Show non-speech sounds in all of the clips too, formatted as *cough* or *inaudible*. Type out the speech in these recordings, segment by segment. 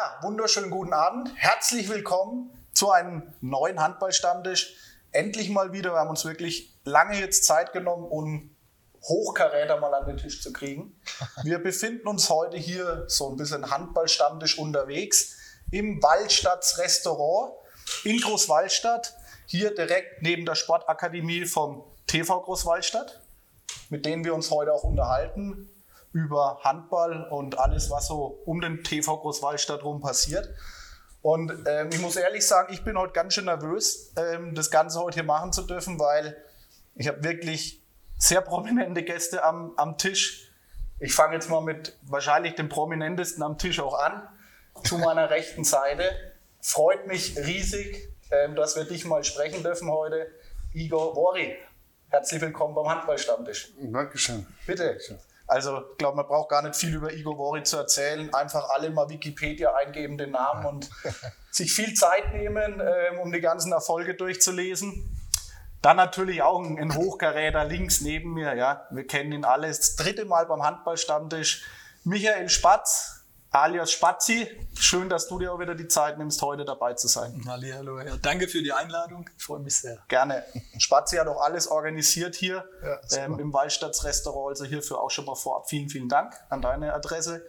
Ja, wunderschönen guten Abend. Herzlich willkommen zu einem neuen Handballstammtisch. Endlich mal wieder. Wir haben uns wirklich lange jetzt Zeit genommen, um Hochkaräter mal an den Tisch zu kriegen. *laughs* Wir befinden uns heute hier so ein bisschen Handballstammtisch unterwegs im Waldstadts Restaurant in Großwaldstadt. Hier direkt neben der Sportakademie vom TV Großwaldstadt, mit denen wir uns heute auch unterhalten über Handball und alles, was so um den TV Großwaldstadt rum passiert. Und ähm, ich muss ehrlich sagen, ich bin heute ganz schön nervös, ähm, das Ganze heute hier machen zu dürfen, weil ich habe wirklich sehr prominente Gäste am, am Tisch. Ich fange jetzt mal mit wahrscheinlich dem prominentesten am Tisch auch an, zu meiner *laughs* rechten Seite. Freut mich riesig, ähm, dass wir dich mal sprechen dürfen heute. Igor Wori, herzlich willkommen beim Handballstammtisch. Dankeschön. Bitte. Dankeschön. Also ich glaube, man braucht gar nicht viel über Igor Wori zu erzählen. Einfach alle mal Wikipedia eingeben, den Namen und *laughs* sich viel Zeit nehmen, ähm, um die ganzen Erfolge durchzulesen. Dann natürlich auch ein, ein Hochkaräter links neben mir. Ja, wir kennen ihn alle. Das dritte Mal beim Handballstammtisch. Michael Spatz, alias Spazi. Schön, dass du dir auch wieder die Zeit nimmst, heute dabei zu sein. Hallo, ja, danke für die Einladung. Ich freue mich sehr. Gerne. Spazi hat auch alles organisiert hier Ja, ähm, im Waldstadtsrestaurant. Also hierfür auch schon mal vorab vielen, vielen Dank an deine Adresse.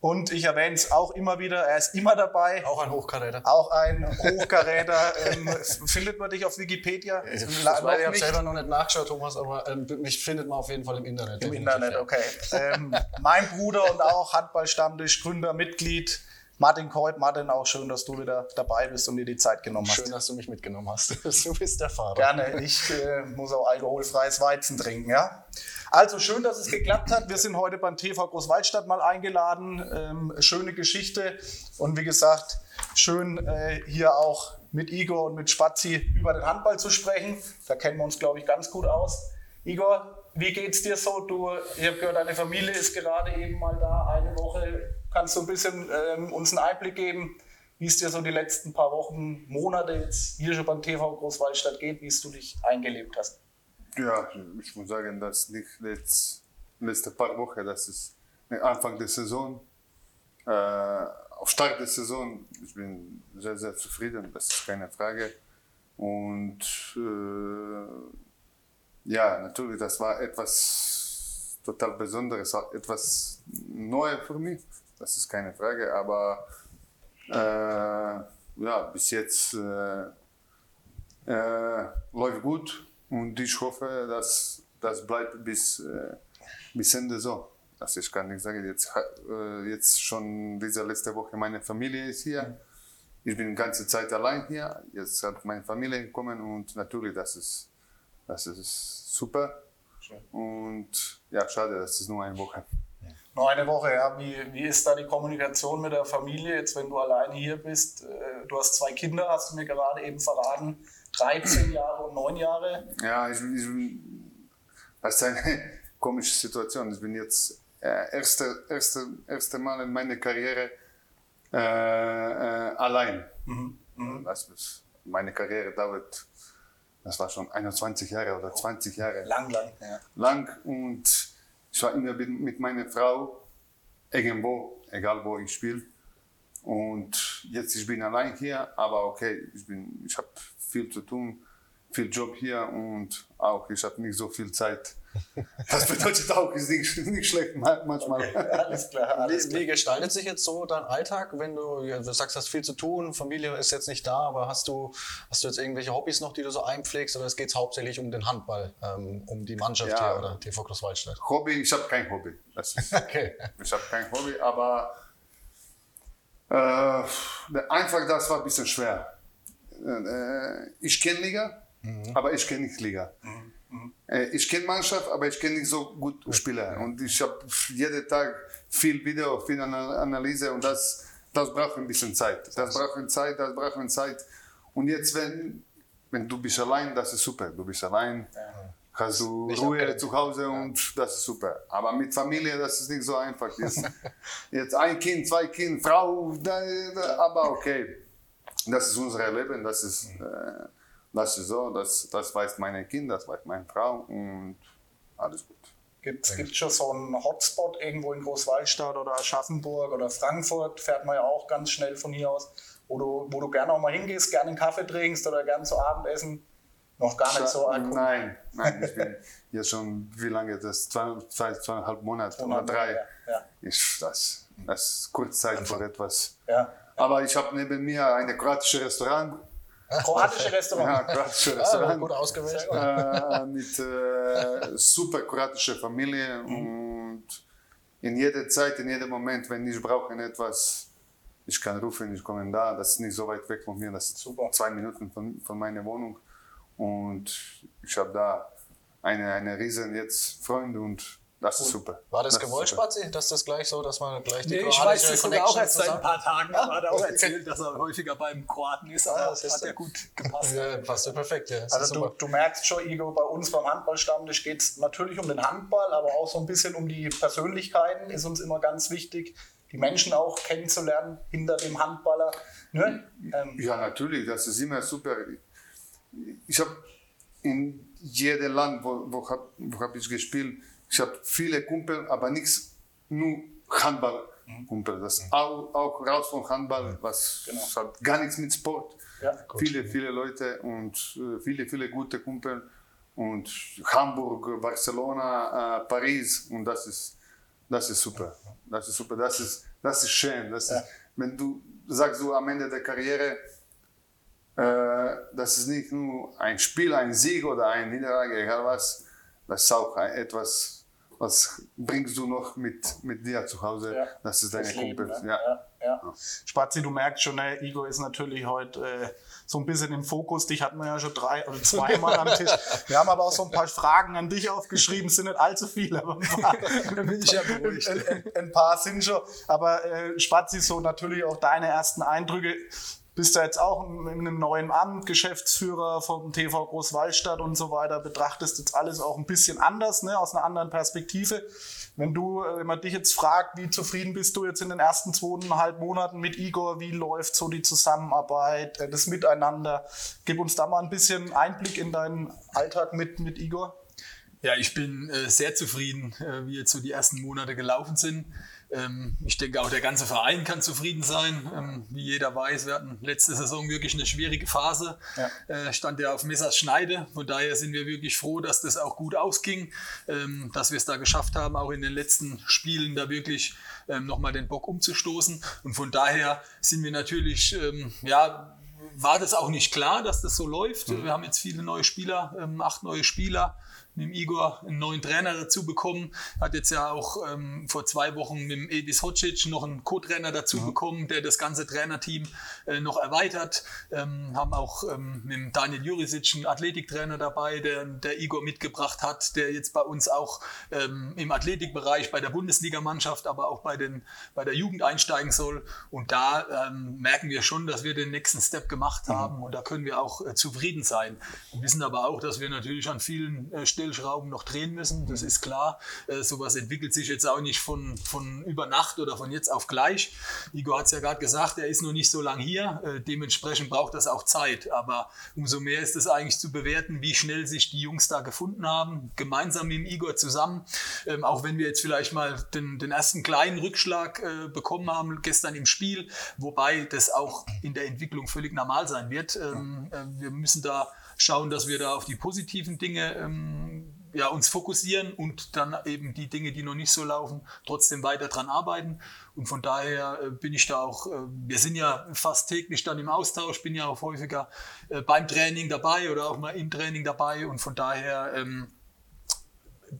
Und ich erwähne es auch immer wieder, er ist immer dabei. Auch ein Hochkaräter. Auch ein Hochkaräter. *laughs* ähm, findet man dich auf Wikipedia? Ich, ich, ich habe selber noch nicht nachgeschaut, Thomas, aber ähm, mich findet man auf jeden Fall im Internet. Im Internet, okay. Ähm, mein Bruder und auch Handballstammtisch, Gründer, Mitglied, Martin Keut. Martin, auch schön, dass du wieder dabei bist und dir die Zeit genommen hast. Schön, dass du mich mitgenommen hast. *laughs* Du bist der Fahrer. Gerne, ich äh, muss auch alkoholfreies Weizen trinken, ja. Also schön, dass es geklappt hat. Wir sind heute beim TV Großwaldstadt mal eingeladen. Ähm, schöne Geschichte und wie gesagt, schön äh, hier auch mit Igor und mit Spazi über den Handball zu sprechen. Da kennen wir uns, glaube ich, ganz gut aus. Igor, wie geht's dir so? Du, ich habe gehört, deine Familie ist gerade eben mal da, eine Woche. Kannst du ein bisschen ähm, uns einen Einblick geben, wie es dir so die letzten paar Wochen, Monate jetzt hier schon beim TV Großwaldstadt geht, wie es du dich eingelebt hast? Ja, ich muss sagen, dass nicht letzt, letzte paar Wochen, das ist Anfang der Saison, äh, auf Start der Saison, ich bin sehr, sehr zufrieden, das ist keine Frage. Und äh, ja, natürlich, das war etwas total Besonderes, etwas Neues für mich, das ist keine Frage, aber äh, ja, bis jetzt äh, äh, läuft gut und ich hoffe, dass das bleibt bis, äh, bis Ende so. Also ich kann nicht sagen, jetzt, jetzt schon diese letzte Woche meine Familie ist hier. Ich bin die ganze Zeit allein hier. Jetzt hat meine Familie gekommen und natürlich, das ist, das ist super. Und ja, schade, das ist nur eine Woche. Noch eine Woche, ja. Wie, wie ist da die Kommunikation mit der Familie, jetzt wenn du alleine hier bist? Äh, Du hast zwei Kinder, hast du mir gerade eben verraten. 13 Jahre und 9 Jahre. Ja, ich, ich, das ist eine *laughs* komische Situation. Ich bin jetzt äh, erste, erste, erste Mal in meiner Karriere äh, äh, allein. Das ist, meine Karriere dauert, das war schon 21 Jahre oder 20 Jahre Lang, lang. Ja. lang und ich war immer mit, meiner Frau irgendwo, egal wo ich spiele. Und jetzt ich bin allein hier, aber okay, ich, ich habe viel zu tun, viel Job hier und auch ich habe nicht so viel Zeit. Das bedeutet auch, ist nicht, nicht schlecht ma- manchmal. Alles klar, *laughs* alles Wie, klar. wie gestaltet sich jetzt so dein Alltag, wenn du, du sagst, du hast viel zu tun, Familie ist jetzt nicht da, aber hast du, hast du jetzt irgendwelche Hobbys noch, die du so einpflegst oder es geht hauptsächlich um den Handball, ähm, um die Mannschaft Ja. hier oder TV Großwaldstadt? Hobby, ich habe kein Hobby. Das ist, Okay. *laughs* Ich habe kein Hobby, aber äh, einfach das war ein bisschen schwer. Äh, ich kenne Liga, aber ich kenne nicht Liga. Äh, ich kenne Mannschaft, aber ich kenne nicht so gut Spieler. Und ich habe jeden Tag viel Video, viel Ana- Analyse und das, das braucht ein bisschen Zeit. Das braucht Zeit, das braucht Zeit. Und jetzt, wenn, wenn du bist allein, das ist super. Du bist allein, hast du Ruhe zu Hause und das ist super. Aber mit Familie, das ist nicht so einfach. Jetzt, *laughs* jetzt ein Kind, zwei Kinder, Frau, aber okay. Das ist unser Leben, das ist, äh, das ist so, das, das weiß meine Kinder, das weiß meine Frau und alles gut. Gibt es schon so einen Hotspot irgendwo in Großwallstadt oder Aschaffenburg oder Frankfurt? Fährt man ja auch ganz schnell von hier aus, wo du, wo du gerne auch mal hingehst, gerne einen Kaffee trinkst oder gerne zu Abendessen? Noch gar nicht so akut? Nein, nein, ich bin *laughs* jetzt schon, wie lange das? Zwei, zwei, zweieinhalb Monate oder drei. Ja, ja. Ist das, das ist Kurzzeit für etwas. Ja. Aber ich habe neben mir ein kroatisches Restaurant Kroatische Restaurant. Ja, kroatische ah, Restaurant. Ah, gut ausgewählt. Äh, mit äh, super kroatischer Familie mhm. und in jeder Zeit, in jedem Moment, wenn ich brauche etwas, ich kann rufen, ich komme da. Das ist nicht so weit weg von mir, das ist super. zwei Minuten von, von meiner Wohnung und ich habe da eine, eine riesen jetzt Freunde und das ist super. War das, das gewollt, Spazi, dass das gleich so, dass man gleich die nee, Ich weiß das sogar auch erst seit ein paar Tagen. Ja? Hat er auch erzählt, dass er häufiger beim Kroaten ist, aber ah, das hat ja gut gepasst. Ja, passt ja perfekt, ja. Also du, du, merkst schon, Igor, bei uns beim Handballstammtisch geht es natürlich um den Handball, aber auch so ein bisschen um die Persönlichkeiten, ist uns immer ganz wichtig, die Menschen auch kennenzulernen hinter dem Handballer. Ne? Ähm, ja, natürlich, das ist immer super. Ich habe in jedem Land, wo, wo habe wo hab ich gespielt, ich habe viele Kumpel, aber nichts nur Handballkumpel. Das ist auch, auch raus vom Handball, was genau. hat gar nichts mit Sport. Ja, viele, viele Leute und äh, viele, viele gute Kumpel. Und Hamburg, Barcelona, äh, Paris. Und das ist, das ist super. Das ist super. Das ist, das ist schön. Das ist, wenn du sagst, du am Ende der Karriere, äh, das ist nicht nur ein Spiel, ein Sieg oder eine Niederlage, egal was. Das ist auch etwas was bringst du noch mit, mit dir zu Hause? Ja, das ist deine Kumpel. Ne? Ja. Ja, ja. Spazi, du merkst schon, ne, Igor ist natürlich heute äh, so ein bisschen im Fokus. Dich hatten wir ja schon drei oder zweimal am Tisch. Wir haben aber auch so ein paar Fragen an dich aufgeschrieben, sind nicht allzu viele, aber ein paar, *laughs* bin ich ja beruhigt. Ein, ein, ein paar sind schon. Aber äh, Spazi, so natürlich auch deine ersten Eindrücke bist du jetzt auch in einem neuen Amt, Geschäftsführer vom TV Großwallstadt und so weiter, betrachtest jetzt alles auch ein bisschen anders, ne, aus einer anderen Perspektive. Wenn du, äh, wenn man dich jetzt fragt, wie zufrieden bist du jetzt in den ersten zweieinhalb Monaten mit Igor, wie läuft so die Zusammenarbeit, äh, das Miteinander? Gib uns da mal ein bisschen Einblick in deinen Alltag mit, mit Igor. Ja, ich bin äh, sehr zufrieden, äh, wie jetzt so die ersten Monate gelaufen sind. Ähm, ich denke, auch der ganze Verein kann zufrieden sein. Ähm, wie jeder weiß, wir hatten letzte Saison wirklich eine schwierige Phase. Ja. Äh, stand ja auf Messers Schneide. Von daher sind wir wirklich froh, dass das auch gut ausging, ähm, dass wir es da geschafft haben, auch in den letzten Spielen da wirklich nochmal den Bock umzustoßen. Und von daher sind wir natürlich, ja, war das auch nicht klar, dass das so läuft. Mhm. Wir haben jetzt viele neue Spieler, acht neue Spieler mit dem Igor einen neuen Trainer dazu bekommen. Hat jetzt ja auch ähm, vor zwei Wochen mit dem Edis Hocic noch einen Co-Trainer dazu ja. bekommen, der das ganze Trainerteam äh, noch erweitert. Ähm, haben auch ähm, mit dem Daniel Jurisic einen Athletiktrainer dabei, der, der Igor mitgebracht hat, der jetzt bei uns auch ähm, im Athletikbereich bei der Bundesligamannschaft, aber auch bei, den, bei der Jugend einsteigen soll. Und da ähm, merken wir schon, dass wir den nächsten Step gemacht mhm. haben mhm. und da können wir auch äh, zufrieden sein. Wir wissen aber auch, dass wir natürlich an vielen äh, Stellschrauben noch drehen müssen, das ist klar. Äh, sowas entwickelt sich jetzt auch nicht von, von über Nacht oder von jetzt auf gleich. Igor hat es ja gerade gesagt, er ist noch nicht so lange hier, äh, dementsprechend braucht das auch Zeit. Aber umso mehr ist es eigentlich zu bewerten, wie schnell sich die Jungs da gefunden haben, gemeinsam mit dem Igor zusammen. Ähm, auch wenn wir jetzt vielleicht mal den, den ersten kleinen Rückschlag äh, bekommen haben gestern im Spiel, wobei das auch in der Entwicklung völlig normal sein wird. Ähm, äh, wir müssen da schauen, dass wir da auf die positiven Dinge ähm, ja, uns fokussieren und dann eben die Dinge, die noch nicht so laufen, trotzdem weiter dran arbeiten. Und von daher äh, bin ich da auch, äh, wir sind ja fast täglich dann im Austausch, bin ja auch häufiger äh, beim Training dabei oder auch mal im Training dabei. Und von daher ähm,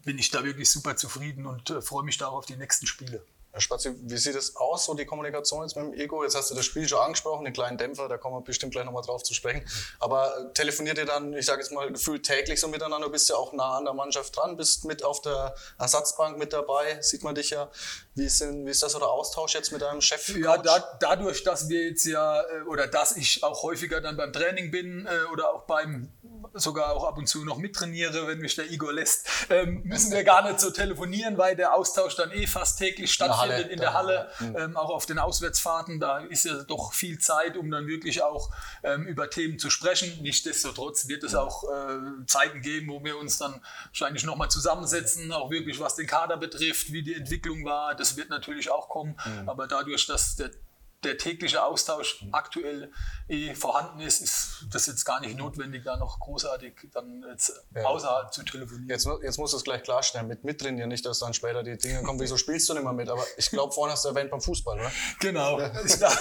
bin ich da wirklich super zufrieden und freue mich da auch auf die nächsten Spiele. Herr Spazi, wie sieht es aus, so die Kommunikation jetzt mit dem Ego? Jetzt hast du das Spiel schon angesprochen, den kleinen Dämpfer, da kommen wir bestimmt gleich nochmal drauf zu sprechen. Aber äh, telefoniert ihr dann, ich sage jetzt mal, gefühlt täglich so miteinander? Bist ja auch nah an der Mannschaft dran, bist mit auf der Ersatzbank mit dabei, sieht man dich ja. Wie ist, denn, wie ist das so der Austausch jetzt mit deinem Chef? Ja, da, dadurch, dass wir jetzt ja, äh, oder dass ich auch häufiger dann beim Training bin äh, oder auch beim, sogar auch ab und zu noch mittrainiere, wenn mich der Igor lässt, ähm, müssen wir gar nicht so telefonieren, weil der Austausch dann eh fast täglich stattfindet Halle, in der Halle, ähm, auch auf den Auswärtsfahrten. Da ist ja doch viel Zeit, um dann wirklich auch ähm, über Themen zu sprechen. Nichtsdestotrotz wird es auch äh, Zeiten geben, wo wir uns dann wahrscheinlich nochmal zusammensetzen, auch wirklich was den Kader betrifft, wie die Entwicklung war. Das wird natürlich auch kommen, aber dadurch, dass der der tägliche Austausch aktuell eh vorhanden ist, ist das jetzt gar nicht notwendig, da noch großartig dann jetzt außerhalb zu telefonieren. Jetzt, jetzt musst du es gleich klarstellen, mit mittrainieren, nicht, dass dann später die Dinge kommen, wieso spielst du nicht mehr mit? Aber ich glaube, vorhin hast du erwähnt beim Fußball, oder? Genau. Ich da,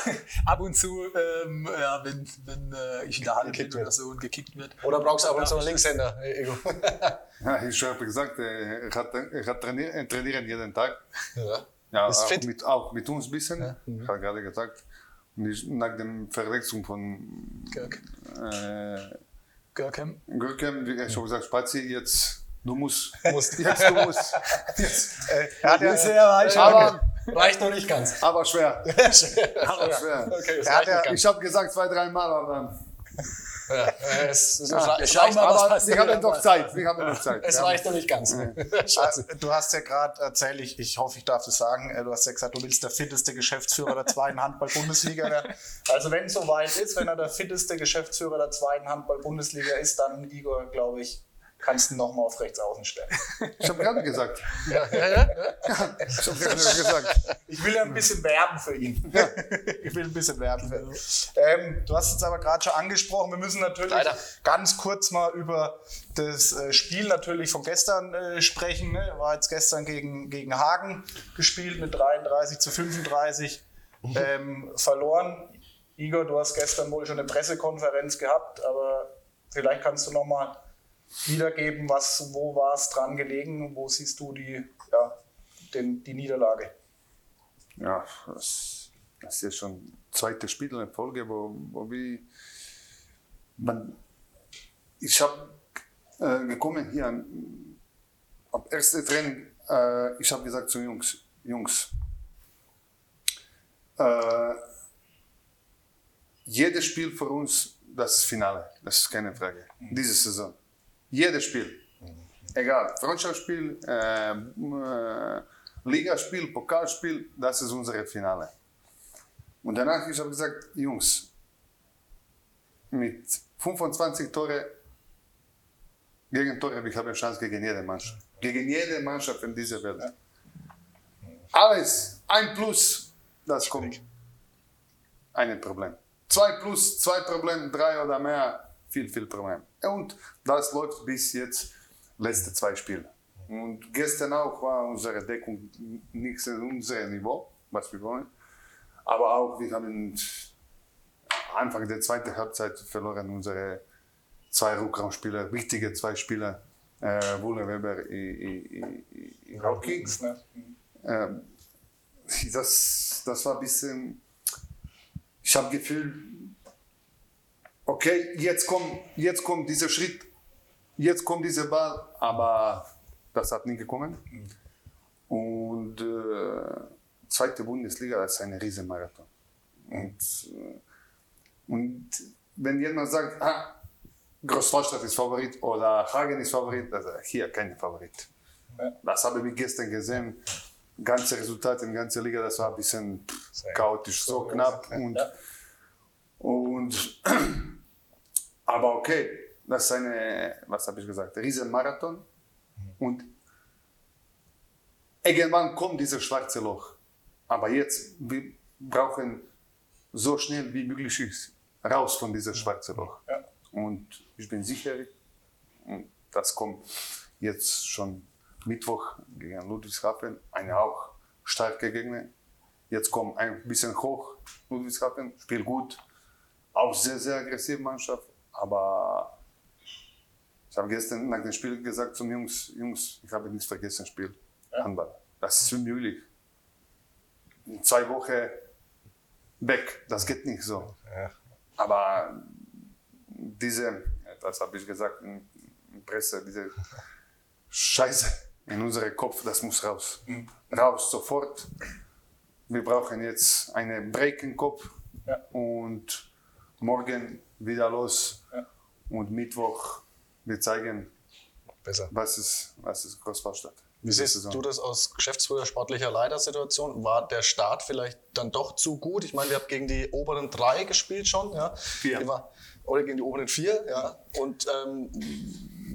ab und zu, ähm, ja, wenn, wenn äh, ich in der Halle bin oder wird. so und gekickt wird. Oder brauchst du ab und zu Ja, einen Linkshänder, äh, Ego? Ja, ich habe gesagt, äh, er hat trainieren, trainieren jeden Tag. ja. Ja, Ist auch mit, auch mit uns ein bisschen, ich habe gerade gesagt. Nach der Verwechslung von Kirk. äh, Görkem. Görkem, wie ich schon gesagt, Spazi, jetzt du musst. Musst. *laughs* Jetzt du musst. *laughs* Jetzt. Äh, ja, Bisher war ich Aber, Reicht noch nicht ganz. aber *laughs* schwer. Aber schwer. Okay, das ja-. Ich habe gesagt zwei, drei Mal, aber Ja, äh, es, es, Ja, es, schau reicht, aber wir haben mal. Zeit. Wir haben noch Zeit. es Ja. reicht noch nicht ganz. *laughs* Äh, Du hast ja gerade erzählt, ich, ich hoffe, ich darf das sagen, äh, du hast ja gesagt, du willst der fitteste Geschäftsführer der zweiten Handball-Bundesliga werden. *laughs* Also wenn es soweit ist, wenn er der fitteste Geschäftsführer der zweiten Handball-Bundesliga ist, dann, Igor, glaube ich, kannst du ihn nochmal auf rechts außen stellen. Ich habe gerade gesagt. *laughs* Ja, ja, ja. Ich habe gerade gesagt. Ich will ja ein bisschen werben für ihn. *laughs* ich will ein bisschen werben für ihn. Ähm, du hast es aber gerade schon angesprochen. Wir müssen natürlich Leider. ganz kurz mal über das äh, Spiel natürlich von gestern äh, sprechen. Ne? War jetzt gestern gegen, gegen Hagen gespielt mit 33 zu 35 ähm, verloren. Igor, du hast gestern wohl schon eine Pressekonferenz gehabt, aber vielleicht kannst du noch mal wiedergeben, was, wo war es dran gelegen, wo siehst du die, ja, den, die Niederlage? Ja, das, das ist ja schon das zweite Spiel in Folge, wo, wo wir. Man, ich habe äh, gekommen hier an, am ersten Training, äh, ich habe gesagt zu Jungs, Jungs, äh, jedes Spiel für uns, das ist Finale, das ist keine Frage. Diese Saison. Jedes Spiel. Egal, Freundschaftsspiel, äh, äh, Ligaspiel, Pokalspiel, das ist unsere Finale. Und danach, ich habe gesagt, Jungs, mit 25 Tore gegen Tore, ich habe eine Chance gegen jede Mannschaft. Gegen jede Mannschaft in dieser Welt. Alles, ein Plus, das kommt. Ein Problem. Zwei Plus, zwei Probleme, drei oder mehr, viel, viel Problem. Und das läuft bis jetzt, letzte zwei Spiele. Und gestern auch war unsere Deckung nicht in unserem Niveau, was wir wollen. Aber auch, wir haben Anfang der zweiten Halbzeit verloren unsere zwei Rückraumspieler, wichtige zwei Spieler, äh, Wulle Weber und Rauki. Ne? Ähm, das, das war ein bisschen, ich habe Gefühl, okay, jetzt kommt, jetzt kommt dieser Schritt, jetzt kommt dieser Ball, aber das hat nie gekommen. Und äh, zweite Bundesliga ist ein Riesenmarathon. Und, äh, und wenn jemand sagt, ah, Großvorstadt ist Favorit oder Hagen ist Favorit, also hier kein Favorit. Das habe ich gestern gesehen. Ganze Resultat in ganzer Liga, das war ein bisschen chaotisch, so knapp. Und, und *clears throat* aber okay, das ist eine, was habe ich gesagt, Riesenmarathon. Und irgendwann kommt dieses schwarze Loch. Aber jetzt, wir brauchen so schnell wie möglich ist, raus von diesem schwarzen Loch. Ja. Und ich bin sicher, das kommt jetzt schon Mittwoch gegen Ludwigshafen, eine auch starke Gegner. Jetzt kommt ein bisschen hoch, Ludwigshafen, spielt gut, auch sehr, sehr aggressive Mannschaft, aber ich habe gestern nach dem Spiel gesagt zum Jungs, Jungs, ich habe nichts vergessen, Spiel, Handball. Das ist unmöglich. In zwei Wochen weg, das geht nicht so. Ja. Aber diese, das habe ich gesagt in in Presse, diese Scheiße in unserem Kopf, das muss raus. Raus, sofort. Wir brauchen jetzt einen Break im Kopf Ja. und morgen wieder los. Ja. Und Mittwoch, wir zeigen, Besser. was ist, was ist Großwallstadt. Wie siehst du das aus Geschäftsführer sportlicher Leitersituation? War der Start vielleicht dann doch zu gut? Ich meine, wir haben gegen die oberen drei gespielt schon, ja. Vier. War, oder gegen die oberen vier, ja. Und ähm,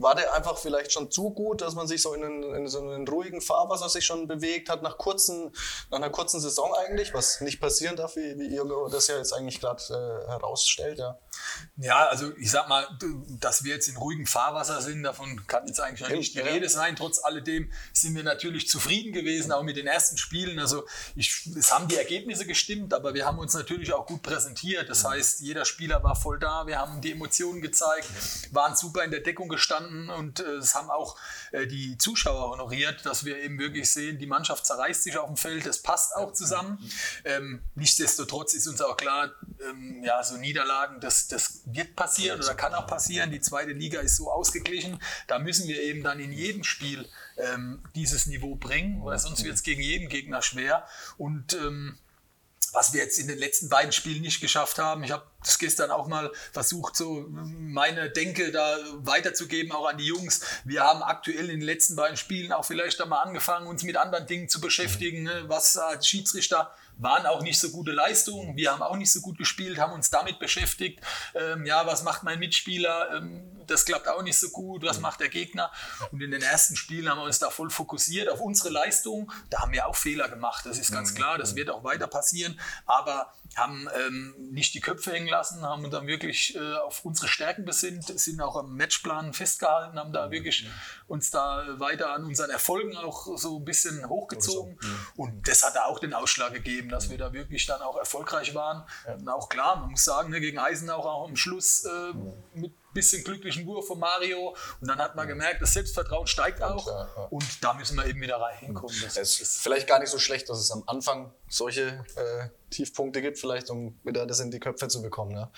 war der einfach vielleicht schon zu gut, dass man sich so in, einen, in so einen ruhigen Fahrwasser sich schon bewegt hat nach kurzen, nach einer kurzen Saison eigentlich, was nicht passieren darf, wie, wie ihr das ja jetzt eigentlich gerade äh, herausstellt, ja. Ja, also ich sag mal, dass wir jetzt in ruhigem Fahrwasser sind, davon kann jetzt eigentlich noch nicht die. Rede sein. Trotz alledem sind wir natürlich zufrieden gewesen, auch mit den ersten Spielen. Also ich, es haben die Ergebnisse gestimmt, aber wir haben uns natürlich auch gut präsentiert. Das heißt, jeder Spieler war voll da, wir haben die Emotionen gezeigt, waren super in der Deckung gestanden und äh, es haben auch äh, die Zuschauer honoriert, dass wir eben wirklich sehen, die Mannschaft zerreißt sich auf dem Feld, es passt auch zusammen. Ähm, nichtsdestotrotz ist uns auch klar, ähm, ja, so Niederlagen, das, das wird passieren oder kann auch passieren. Die zweite Liga ist so ausgeglichen, da müssen wir eben dann in jedem Spiel ähm, dieses Niveau bringen, weil sonst wird es gegen jeden Gegner schwer. Und ähm, was wir jetzt in den letzten beiden Spielen nicht geschafft haben. Ich habe das gestern auch mal versucht, so meine Denke da weiterzugeben, auch an die Jungs. Wir haben aktuell in den letzten beiden Spielen auch vielleicht da mal angefangen, uns mit anderen Dingen zu beschäftigen. Ne? Was als Schiedsrichter waren auch nicht so gute Leistungen. Wir haben auch nicht so gut gespielt, haben uns damit beschäftigt. Ähm, ja, was macht mein Mitspieler? Ähm, das klappt auch nicht so gut. Was macht der Gegner? Und in den ersten Spielen haben wir uns da voll fokussiert auf unsere Leistung. Da haben wir auch Fehler gemacht. Das ist ganz klar. Das wird auch weiter passieren. Aber haben ähm, nicht die Köpfe hängen lassen, haben uns dann wirklich äh, auf unsere Stärken besinnt, sind auch am Matchplan festgehalten, haben da wirklich uns da weiter an unseren Erfolgen auch so ein bisschen hochgezogen. Und das hat da auch den Ausschlag gegeben, dass wir da wirklich dann auch erfolgreich waren. Und auch klar, man muss sagen, ne, gegen Eisenach auch am Schluss äh, mit bisschen glücklichen Wurf von Mario. Und dann hat man gemerkt, das Selbstvertrauen steigt auch. ja, ja. Und da müssen wir eben wieder rein hinkommen. Das Es ist vielleicht gar nicht so schlecht, dass es am Anfang solche äh, Tiefpunkte gibt, vielleicht um wieder das in die Köpfe zu bekommen. Ne?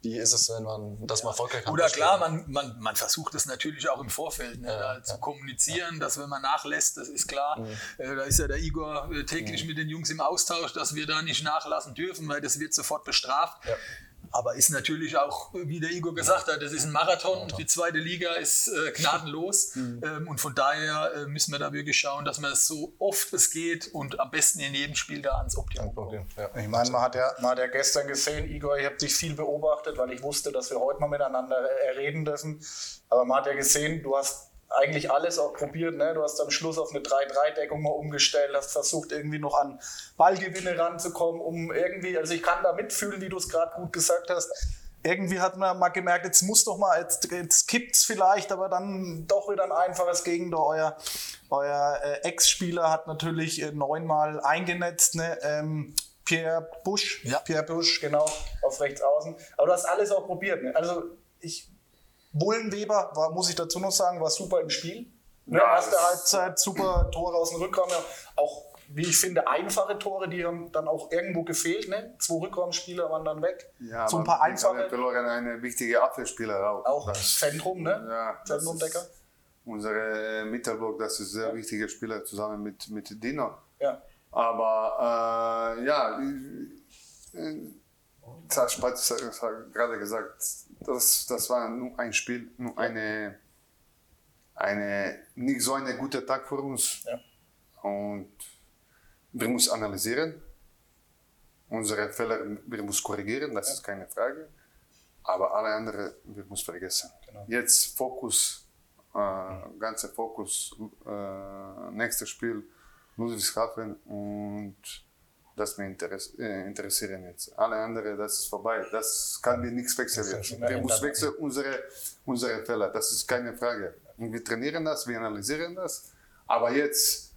Wie ist es, wenn man das mal erfolgreich hat? Oder klar, man, man, man versucht es natürlich auch im Vorfeld ne, Ja, zu kommunizieren, dass wenn man nachlässt, das ist klar. Äh, da ist ja der Igor äh, täglich mit den Jungs im Austausch, dass wir da nicht nachlassen dürfen, weil das wird sofort bestraft. Aber ist natürlich auch, wie der Igor gesagt hat, das ist ein Marathon. Die zweite Liga ist äh, gnadenlos. *laughs* Ähm, und von daher äh, müssen wir da wirklich schauen, dass man es so oft es geht und am besten in jedem Spiel da ans Optimum kommt. Ja. Ich meine, man hat, ja, man hat ja gestern gesehen, Igor, ich habe dich viel beobachtet, weil ich wusste, dass wir heute mal miteinander äh, reden dürfen. Aber man hat ja gesehen, du hast eigentlich alles auch probiert. Ne? Du hast am Schluss auf eine 3-3-Deckung mal umgestellt, hast versucht, irgendwie noch an Ballgewinne ranzukommen, um irgendwie, also ich kann da mitfühlen, wie du es gerade gut gesagt hast. Irgendwie hat man mal gemerkt, jetzt muss doch mal, jetzt, jetzt kippt es vielleicht, aber dann doch wieder ein einfaches Gegentor. Euer, euer äh, Ex-Spieler hat natürlich äh, neunmal eingenetzt. Ne? Ähm, Pierre Busch, Ja. Pierre Busch, genau, auf rechts außen. Aber du hast alles auch probiert. Ne? Also ich, Bullenweber, war, muss ich dazu noch sagen, war super im Spiel. Ja, Erste Halbzeit, super Tore aus dem Rückraum. Ja. Auch, wie ich finde, einfache Tore, die haben dann auch irgendwo gefehlt. Ne? Zwei Rückraumspieler waren dann weg. Ja, so ein paar einfache, verloren eine wichtige Abwehrspieler auch. auch Das- Zentrum, ne? Ja, Zentrumdecker. Unsere Mittelblock, das ist ein sehr wichtiger Spieler zusammen mit, mit Dino. Ja. Aber äh, ja, das Spatz hat gerade gesagt, das, das war nur ein Spiel, nur eine, eine, nicht so ein guter Tag für uns. Ja. Und wir müssen analysieren, unsere Fehler, wir müssen korrigieren, das ist keine Frage. Aber alle anderen, wir müssen vergessen. Genau. Jetzt Fokus, äh, ganzer Fokus, äh, nächstes Spiel, Ludwigshafen und das mir äh, interessieren jetzt. Alle anderen, das ist vorbei. Das kann mir nichts wechseln. Wir müssen wechseln unsere, unsere Fehler. Das ist keine Frage. Und wir trainieren das, wir analysieren das. Aber jetzt,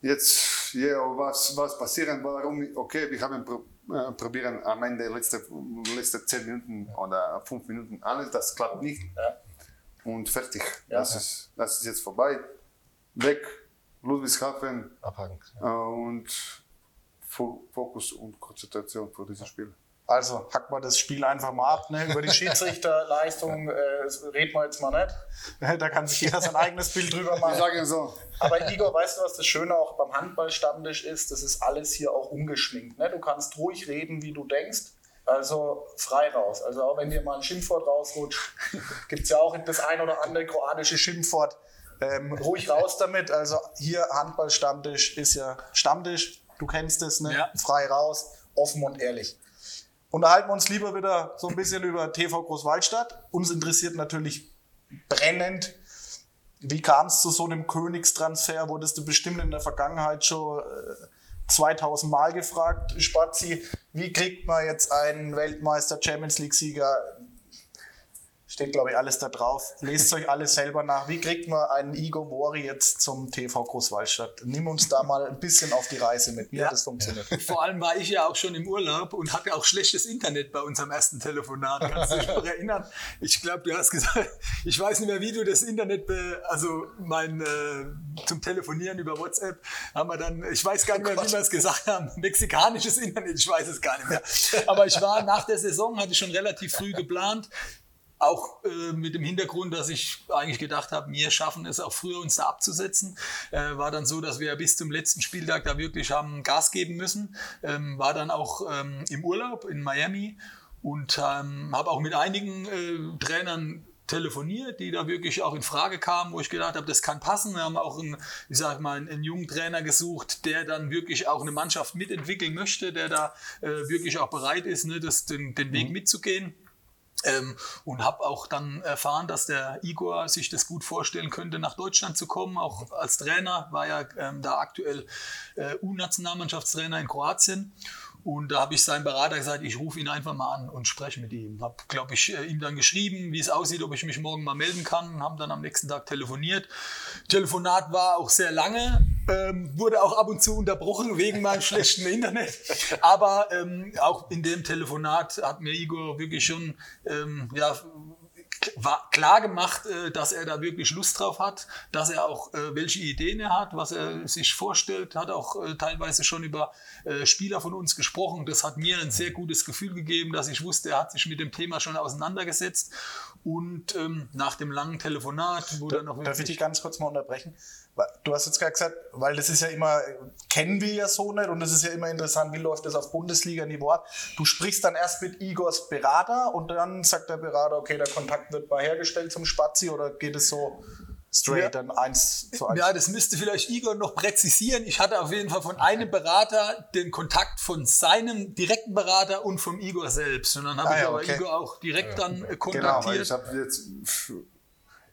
jetzt, ja, was, was passieren, warum, okay, wir haben äh, probieren am Ende letzte, letzte 10 Minuten oder 5 Minuten alles, das klappt nicht. Ja. Und fertig. Ja. Das, ist, das ist jetzt vorbei. Weg, Ludwigshafen Abhaken. äh, und Fokus und Konzentration für dieses Spiel. Also hacken wir das Spiel einfach mal ab. Ne? Über die *laughs* Schiedsrichterleistung äh, reden wir jetzt mal nicht. *laughs* Da kann sich jeder sein eigenes Bild drüber Ich machen. sage so. Aber Igor, weißt du, was das Schöne auch beim Handballstammtisch ist? Das ist alles hier auch ungeschminkt. Ne? Du kannst ruhig reden, wie du denkst. Also frei raus. Also auch wenn dir mal ein Schimpfwort rausrutscht, *laughs* gibt es ja auch das ein oder andere kroatische Schimpfwort. Ähm, ruhig raus damit. Also hier Handballstammtisch ist ja Stammtisch. Du kennst es, ne? Ja. Frei raus, offen und ehrlich. Unterhalten wir uns lieber wieder so ein bisschen über TV Großwaldstadt. Uns interessiert natürlich brennend, wie kam es zu so einem Königstransfer? Wurdest du bestimmt in der Vergangenheit schon äh, 2000 Mal gefragt, Spazi, wie kriegt man jetzt einen Weltmeister, Champions League-Sieger? Steht, glaube ich, alles da drauf. Lest euch alles selber nach. Wie kriegt man einen Igor Mori jetzt zum TV Großwaldstadt? Nimm uns da mal ein bisschen auf die Reise mit. Wie Ja. hat das funktioniert? *laughs* Vor allem war ich ja auch schon im Urlaub und hatte auch schlechtes Internet bei unserem ersten Telefonat. Kannst du dich noch erinnern? Ich glaube, du hast gesagt, ich weiß nicht mehr, wie du das Internet, also mein äh, zum Telefonieren über WhatsApp haben wir dann, ich weiß gar nicht mehr, wie wir es gesagt haben, mexikanisches Internet, ich weiß es gar nicht mehr. Aber ich war nach der Saison, hatte ich schon relativ früh geplant. Auch äh, mit dem Hintergrund, dass ich eigentlich gedacht habe, wir schaffen es auch früher, uns da abzusetzen. Äh, war dann so, dass wir bis zum letzten Spieltag da wirklich haben Gas geben müssen. Ähm, war dann auch ähm, im Urlaub in Miami und ähm, habe auch mit einigen äh, Trainern telefoniert, die da wirklich auch in Frage kamen, wo ich gedacht habe, das kann passen. Wir haben auch einen, ich sag mal, einen, jungen Trainer gesucht, der dann wirklich auch eine Mannschaft mitentwickeln möchte, der da äh, wirklich auch bereit ist, ne, das, den, den Weg mitzugehen. Ähm, und habe auch dann erfahren, dass der Igor sich das gut vorstellen könnte, nach Deutschland zu kommen. Auch als Trainer war ja ähm, da aktuell äh, U-Nationalmannschaftstrainer in Kroatien. Und da habe ich seinem Berater gesagt, ich rufe ihn einfach mal an und spreche mit ihm. Habe, glaube ich, äh, ihm dann geschrieben, wie es aussieht, ob ich mich morgen mal melden kann. Haben dann am nächsten Tag telefoniert. Telefonat war auch sehr lange, ähm, wurde auch ab und zu unterbrochen wegen meinem *laughs* schlechten Internet. Aber ähm, auch in dem Telefonat hat mir Igor wirklich schon ähm, ja, klar gemacht, äh, dass er da wirklich Lust drauf hat, dass er auch äh, welche Ideen er hat, was er sich vorstellt, hat auch äh, teilweise schon über Spieler von uns gesprochen. Das hat mir ein sehr gutes Gefühl gegeben, dass ich wusste, er hat sich mit dem Thema schon auseinandergesetzt. Und ähm, nach dem langen Telefonat, wo dann noch Darf ich dich ganz kurz mal unterbrechen? Du hast jetzt gerade gesagt, weil das ist ja immer, kennen wir ja so nicht und es ist ja immer interessant, wie läuft das auf Bundesliga-Niveau ab. Du sprichst dann erst mit Igors Berater und dann sagt der Berater, okay, der Kontakt wird mal hergestellt zum Spazi oder geht es so straight Ja. dann eins zu eins? Ja, das müsste vielleicht Igor noch präzisieren. Ich hatte auf jeden Fall von einem Berater den Kontakt von seinem direkten Berater und vom Igor selbst. Und dann habe Ah ich ja, aber okay. Igor auch direkt dann äh, Weil kontaktiert. ich habe jetzt.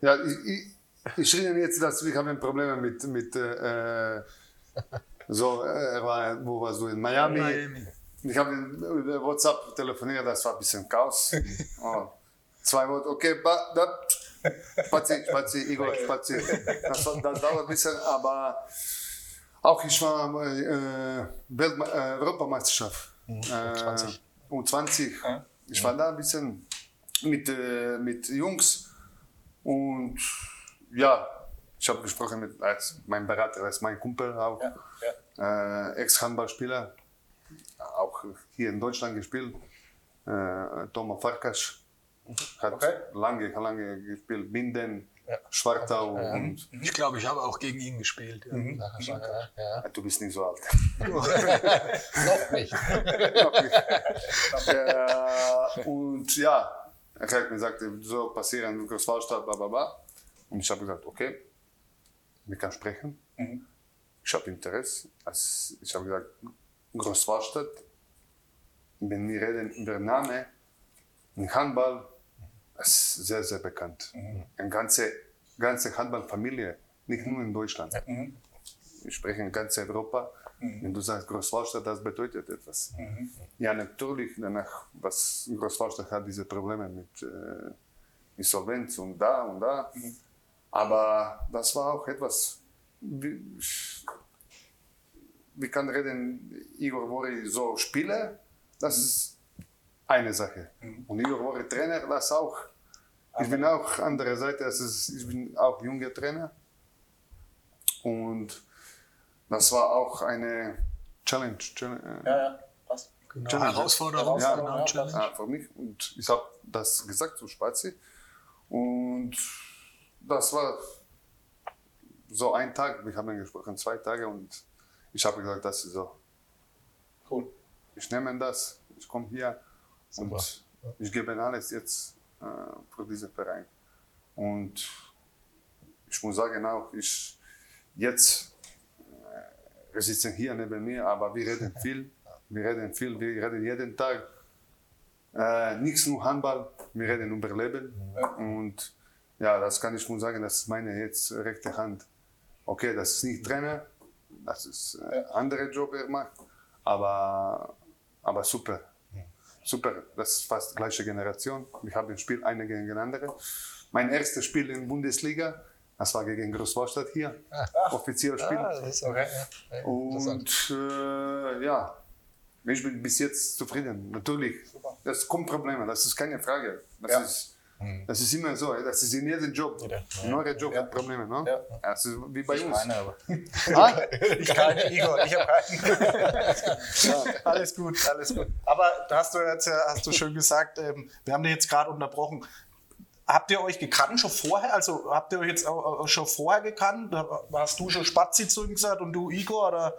Ja, ich, ich, schreibe jetzt, dass wir haben Probleme mit. mit äh, so, äh, er war, wo warst du? In Miami. Miami. Ich habe über WhatsApp telefoniert, das war ein bisschen Chaos. *laughs* Oh, zwei Worte, okay, ba, da, Spazi, Spazi, Igor, Spazi. Das, das dauert ein bisschen, aber auch ich war äh, Weltme äh, Europameisterschaft. Äh, U20. Ich war da ein bisschen mit, äh, mit Jungs und ja, ich habe gesprochen mit als mein Berater, das ist mein Kumpel auch, Äh, Ex-Handballspieler, auch hier in Deutschland gespielt, äh, Thomas Farkas. Hat Okay. lange, lange gespielt, Binden, Schwartau und Ich glaube, ich habe auch gegen ihn gespielt. Ja. Ja. du bist nicht so alt. *laughs* Noch nicht. äh, und ja, er hat mir gesagt, so passieren Großwaldstadt, bla bla bla. Und ich habe gesagt, okay, wir können sprechen. Ich habe Interesse. Also ich habe gesagt, Großwaldstadt, wenn wir reden über den Namen, im Handball, ist sehr, sehr bekannt. Eine ganze, ganze Handballfamilie, nicht nur in Deutschland. Wir sprechen in ganz Europa. Wenn du sagst Großwaldstadt, das bedeutet etwas. Ja, natürlich, danach, was Großwaldstadt hat, diese Probleme mit äh, Insolvenz und da und da. Aber das war auch etwas, wie, wir können reden, Igor Mori so Spieler, das ist eine Sache. Und Igor Mori Trainer, das auch. Ich bin auch andere Seite, das ist, ich bin auch junger Trainer. Und das war auch eine Challenge. Challenge Ja, ja, passt. Genau. Challenge. Herausforderung, Ja, genau. Ja, für mich. Und ich habe das gesagt zu Spazi. Und das war so ein Tag. Wir haben gesprochen, zwei Tage. Und ich habe gesagt, das ist so. Cool. Ich nehme das, ich komme hier Super. und ich gebe alles jetzt äh, für diesen Verein. Und ich muss sagen auch, ich jetzt, äh, wir sitzen hier neben mir, aber wir reden *laughs* viel, wir reden viel, wir reden jeden Tag. Äh, nichts nur Handball, wir reden über Leben. Und ja, das kann ich nur sagen, das ist meine jetzt rechte Hand. Okay, das ist nicht Trainer, das ist ein äh, anderer Job, er macht, aber, aber super. Super, das ist fast die gleiche Generation. Wir haben ein Spiel eine gegen andere. Mein erstes Spiel in der Bundesliga, das war gegen Großwallstadt hier, offizielles Spiel. Ah, das ist okay. Ja. Ja, interessant. Und äh, ja, ich bin bis jetzt zufrieden. Natürlich, das kommt Probleme, das ist keine Frage. Das, Ja. ist, das ist immer so, das ist in jedem Job. In eurem Job hat Probleme, ne? Ja. Das ist wie bei uns. Keine, aber. *laughs* Ah? Ich keine, Igor, ich habe keinen. Alles gut, alles gut. Aber da hast du jetzt ja, hast du schön gesagt, ähm, wir haben dich jetzt gerade unterbrochen. Habt ihr euch gekannt schon vorher? Also habt ihr euch jetzt auch, auch schon vorher gekannt? Hast du schon Spazi zu ihm gesagt und du Igor? Oder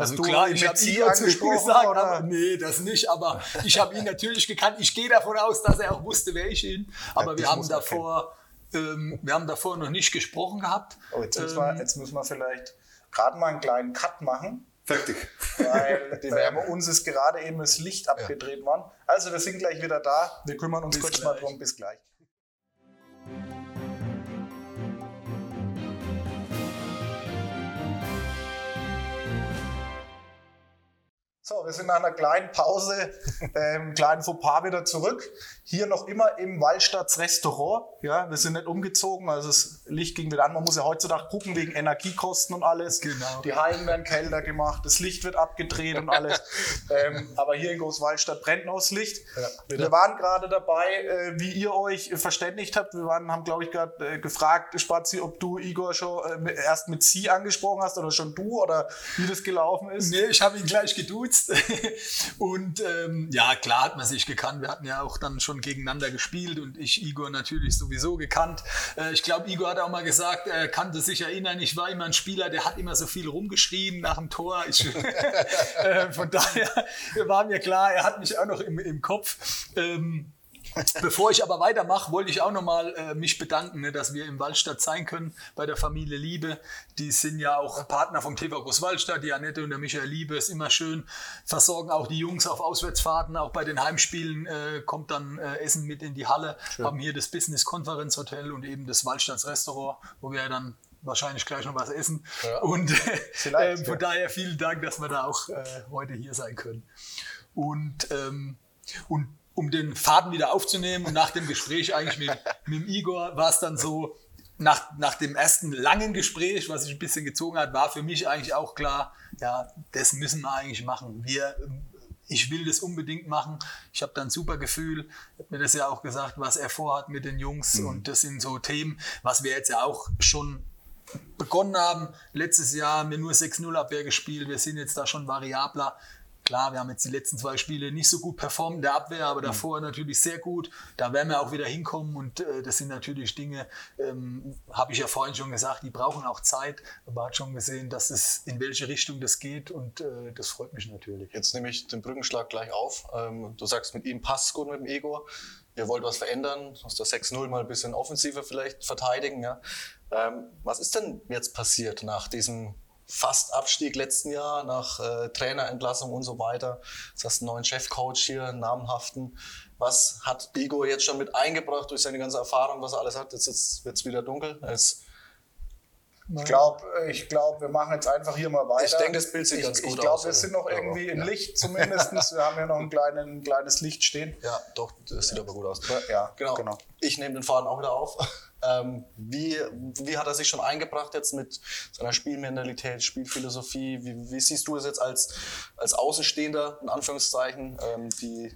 hast Also du klar, ich habe Sie ihn angesprochen? gesagt, oder? aber nee, das nicht. Aber ich habe ihn natürlich gekannt. Ich gehe davon aus, dass er auch wusste, wer ich ihn. Aber dich wir haben davor, ähm, wir haben davor noch nicht gesprochen gehabt. Oh, jetzt, müssen Ähm, wir, jetzt müssen wir vielleicht gerade mal einen kleinen Cut machen. Fertig. weil bei *laughs* uns ist gerade eben das Licht abgedreht worden. Also wir sind gleich wieder da. Wir kümmern uns Bis kurz mal gleich. drum. Bis gleich. So, wir sind nach einer kleinen Pause, *laughs* ähm, kleinen Fauxpas wieder zurück. Hier noch immer im Wallstadts Restaurant. Ja, wir sind nicht umgezogen, also das Licht ging wieder an. Man muss ja heutzutage gucken wegen Energiekosten und alles. Genau. Die Hallen werden kälter gemacht, das Licht wird abgedreht und alles. *laughs* ähm, aber hier in Großwallstadt brennt noch das Licht. wir waren gerade dabei, äh, wie ihr euch verständigt habt. Wir waren, haben, glaube ich, gerade äh, gefragt, Spazi, ob du Igor schon äh, erst mit Sie angesprochen hast oder schon du oder wie das gelaufen ist. Nee, ich habe ihn gleich geduzt. *laughs* und ähm, ja, klar hat man sich gekannt. Wir hatten ja auch dann schon gegeneinander gespielt und ich Igor natürlich sowieso gekannt. Äh, ich glaube, Igor hat auch mal gesagt, er kannte sich erinnern, ich war immer ein Spieler, der hat immer so viel rumgeschrien nach dem Tor. Ich, *laughs* äh, von daher war mir klar, er hat mich auch noch im, im Kopf. Ähm, Bevor ich aber weitermache, wollte ich auch nochmal äh, mich bedanken, ne, dass wir im Waldstadt sein können bei der Familie Liebe. Die sind ja auch Partner vom TV Großwaldstadt. Die Annette und der Michael Liebe ist immer schön. Versorgen auch die Jungs auf Auswärtsfahrten. Auch bei den Heimspielen äh, kommt dann äh, Essen mit in die Halle. Haben hier das Business Conference Hotel und eben das Waldstadts Restaurant, wo wir dann wahrscheinlich gleich noch was essen. Und äh, von daher vielen Dank, dass wir da auch äh, heute hier sein können. Und, ähm, und um den Faden wieder aufzunehmen und nach dem Gespräch eigentlich mit, mit dem Igor war es dann so, nach, nach dem ersten langen Gespräch, was sich ein bisschen gezogen hat, war für mich eigentlich auch klar, ja, das müssen wir eigentlich machen. Wir, ich will das unbedingt machen. Ich habe da ein super Gefühl. Ich habe mir das ja auch gesagt, was er vorhat mit den Jungs. Und das sind so Themen, was wir jetzt ja auch schon begonnen haben. Letztes Jahr haben wir nur 6-0 Abwehr gespielt. Wir sind jetzt da schon variabler. Klar, wir haben jetzt die letzten zwei Spiele nicht so gut performt in der Abwehr, aber davor natürlich sehr gut. Da werden wir auch wieder hinkommen und äh, das sind natürlich Dinge, ähm, habe ich ja vorhin schon gesagt, die brauchen auch Zeit. Aber hat schon gesehen, dass es in welche Richtung das geht und äh, das freut mich natürlich. Jetzt nehme ich den Brückenschlag gleich auf. Ähm, du sagst, mit ihm passt gut mit dem Ego. Ihr wollt was verändern, aus der 6-0 mal ein bisschen offensiver vielleicht verteidigen. Ja. Ähm, was ist denn jetzt passiert nach diesem fast Abstieg letzten Jahr, nach äh, Trainerentlassung und so weiter? Jetzt hast du einen neuen Chefcoach hier, einen namhaften. Was hat Ego jetzt schon mit eingebracht durch seine ganze Erfahrung, was er alles hat? Jetzt, jetzt wird es wieder dunkel. Es, Ich glaube, ich glaub, wir machen jetzt einfach hier mal weiter. Ich denke, das Bild sieht ich, ganz gut Ich glaube, aus, wir oder? sind noch Ja, irgendwie im ja. Licht zumindest. wir haben ja noch ein, kleinen, ein kleines Licht stehen. ja, doch, das sieht aber gut aus. Ja, Genau. genau. Ich nehme den Faden auch wieder auf. *laughs* Ähm, wie, wie hat er sich schon eingebracht jetzt mit seiner Spielmentalität, Spielphilosophie? Wie, wie siehst du es jetzt als, als Außenstehender, in Anführungszeichen, ähm, die,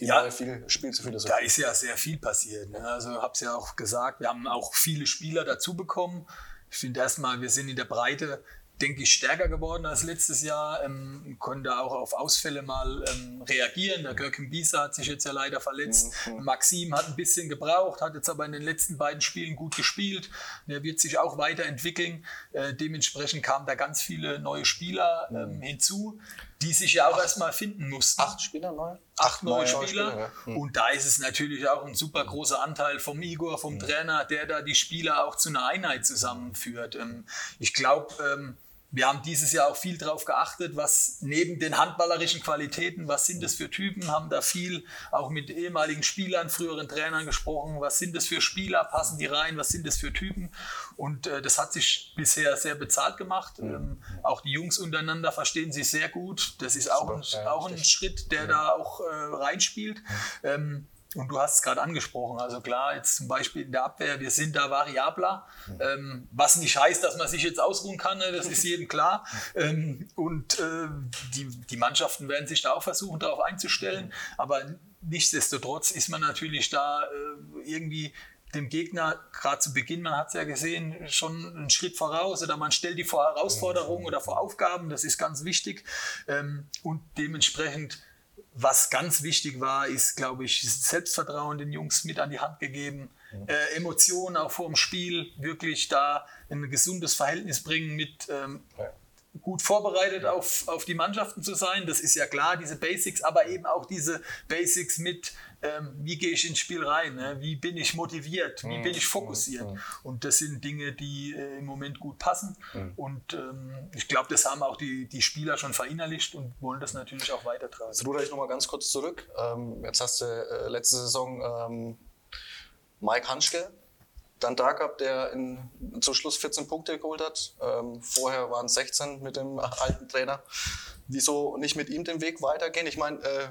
die Ja. neue viel Spielphilosophie? Da ist ja sehr viel passiert. Ne? Also habe es ja auch gesagt, wir haben auch viele Spieler dazu bekommen. Ich finde erstmal, wir sind in der Breite denke ich, stärker geworden als letztes Jahr, ähm, konnte auch auf Ausfälle mal ähm, reagieren. Der Görkem Bieser hat sich jetzt ja leider verletzt. Mhm. Maxim hat ein bisschen gebraucht, hat jetzt aber in den letzten beiden Spielen gut gespielt. Der wird sich auch weiterentwickeln. Äh, dementsprechend kamen da ganz viele neue Spieler ähm, hinzu, die sich ja auch erstmal finden mussten. Acht Spieler neu? Acht neue Spieler. Spieler ja. mhm. Und da ist es natürlich auch ein super großer Anteil vom Igor, vom mhm. Trainer, der da die Spieler auch zu einer Einheit zusammenführt. Ähm, ich glaube, ähm, wir haben dieses Jahr auch viel darauf geachtet, was neben den handballerischen Qualitäten, was sind das für Typen, haben da viel auch mit ehemaligen Spielern, früheren Trainern gesprochen, was sind das für Spieler, passen die rein, was sind das für Typen und äh, das hat sich bisher sehr bezahlt gemacht. Mhm. Ähm, auch die Jungs untereinander verstehen sich sehr gut, das ist auch, ein, auch ein Schritt, der ja. da auch äh, reinspielt. Mhm. Ähm, und du hast es gerade angesprochen, also klar, jetzt zum Beispiel in der Abwehr, wir sind da variabler, ähm, was nicht heißt, dass man sich jetzt ausruhen kann, ne? das ist jedem klar. Ähm, und äh, die, die Mannschaften werden sich da auch versuchen, darauf einzustellen, aber nichtsdestotrotz ist man natürlich da äh, irgendwie dem Gegner, gerade zu Beginn, man hat es ja gesehen, schon einen Schritt voraus oder man stellt die vor Herausforderungen oder vor Aufgaben, das ist ganz wichtig. Ähm, und dementsprechend was ganz wichtig war, ist, glaube ich, Selbstvertrauen den Jungs mit an die Hand gegeben. Mhm. Äh, Emotionen auch vor dem Spiel, wirklich da ein gesundes Verhältnis bringen mit ähm, gut vorbereitet auf, auf die Mannschaften zu sein. Das ist ja klar, diese Basics, aber eben auch diese Basics mit, ähm, wie gehe ich ins Spiel rein, ne? wie bin ich motiviert, wie bin ich fokussiert. Und das sind Dinge, die äh, im Moment gut passen. Und ähm, ich glaube, das haben auch die, die Spieler schon verinnerlicht und wollen das natürlich auch weitertragen. Jetzt ruder ich nochmal ganz kurz zurück. Ähm, jetzt hast du äh, letzte Saison ähm, Mike Hanschke dann da gehabt, der in, zum Schluss 14 Punkte geholt hat. Ähm, vorher waren es 16 mit dem *laughs* alten Trainer. Wieso nicht mit ihm den Weg weitergehen? Ich meine, äh,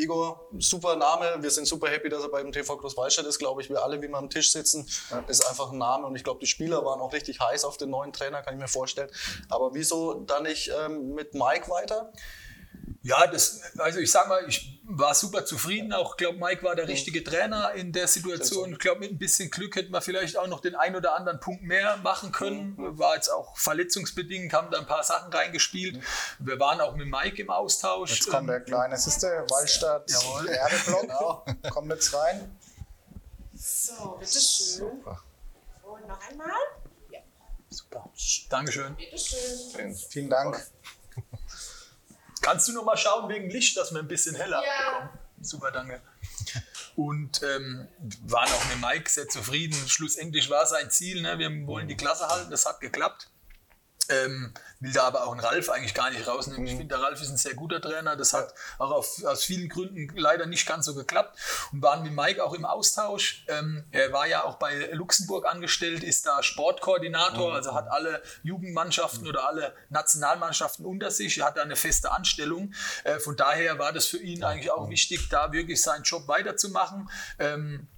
Igor, super Name. Wir sind super happy, dass er beim TV Großwaldstadt ist, glaube ich. Wir alle, wie wir am Tisch sitzen, ja. ist einfach ein Name. Und ich glaube, die Spieler waren auch richtig heiß auf den neuen Trainer, kann ich mir vorstellen. Aber wieso dann nicht ähm, mit Mike weiter? Ja, das, also ich sag mal, ich war super zufrieden. Auch glaube, Mike war der richtige Trainer in der Situation. Ich glaube, mit ein bisschen Glück hätten wir vielleicht auch noch den ein oder anderen Punkt mehr machen können. War jetzt auch verletzungsbedingt, haben da ein paar Sachen reingespielt. Wir waren auch mit Mike im Austausch. Jetzt kommt der kleine Sister, Wallstadt, Erdeblock. Genau. Kommt jetzt rein. So, bitteschön. Super. Und noch einmal. Ja. Super. Dankeschön. Bitteschön. Vielen Dank. Kannst du noch mal schauen wegen Licht, dass wir ein bisschen heller ja. bekommen? Super, danke. Und ähm, waren auch mit Mike sehr zufrieden. Schlussendlich war sein Ziel, ne? wir wollen die Klasse halten, das hat geklappt. Ähm, will da aber auch einen Ralf eigentlich gar nicht rausnehmen. Mhm. Ich finde, der Ralf ist ein sehr guter Trainer. Das hat auch auf, aus vielen Gründen leider nicht ganz so geklappt. Und waren mit Mike auch im Austausch. Ähm, er war ja auch bei Luxemburg angestellt, ist da Sportkoordinator, mhm. also hat alle Jugendmannschaften mhm. oder alle Nationalmannschaften unter sich. Er hat da eine feste Anstellung. Äh, von daher war das für ihn eigentlich auch wichtig, da wirklich seinen Job weiterzumachen. Ähm,